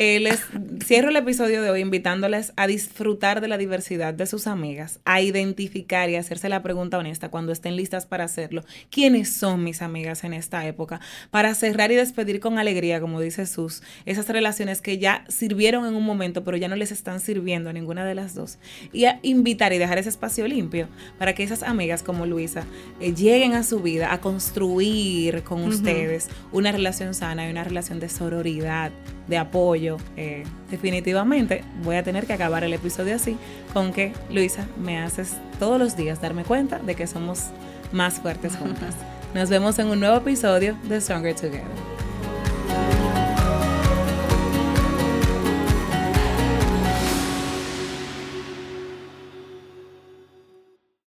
eh, les cierro el episodio de hoy invitándoles a disfrutar de la diversidad de sus amigas, a identificar y hacerse la pregunta honesta cuando estén listas para hacerlo. ¿Quiénes son mis amigas en esta época? Para cerrar y despedir con alegría, como dice Sus, esas relaciones que ya sirvieron en un momento, pero ya no les están sirviendo a ninguna de las dos. Y a invitar y dejar ese espacio limpio para que esas amigas como Luisa eh, lleguen a su vida a construir con ustedes una relación sana y una relación de sororidad, de apoyo. Eh, definitivamente voy a tener que acabar el episodio así, con que, Luisa, me haces todos los días darme cuenta de que somos más fuertes juntas. Nos vemos en un nuevo episodio de Stronger Together.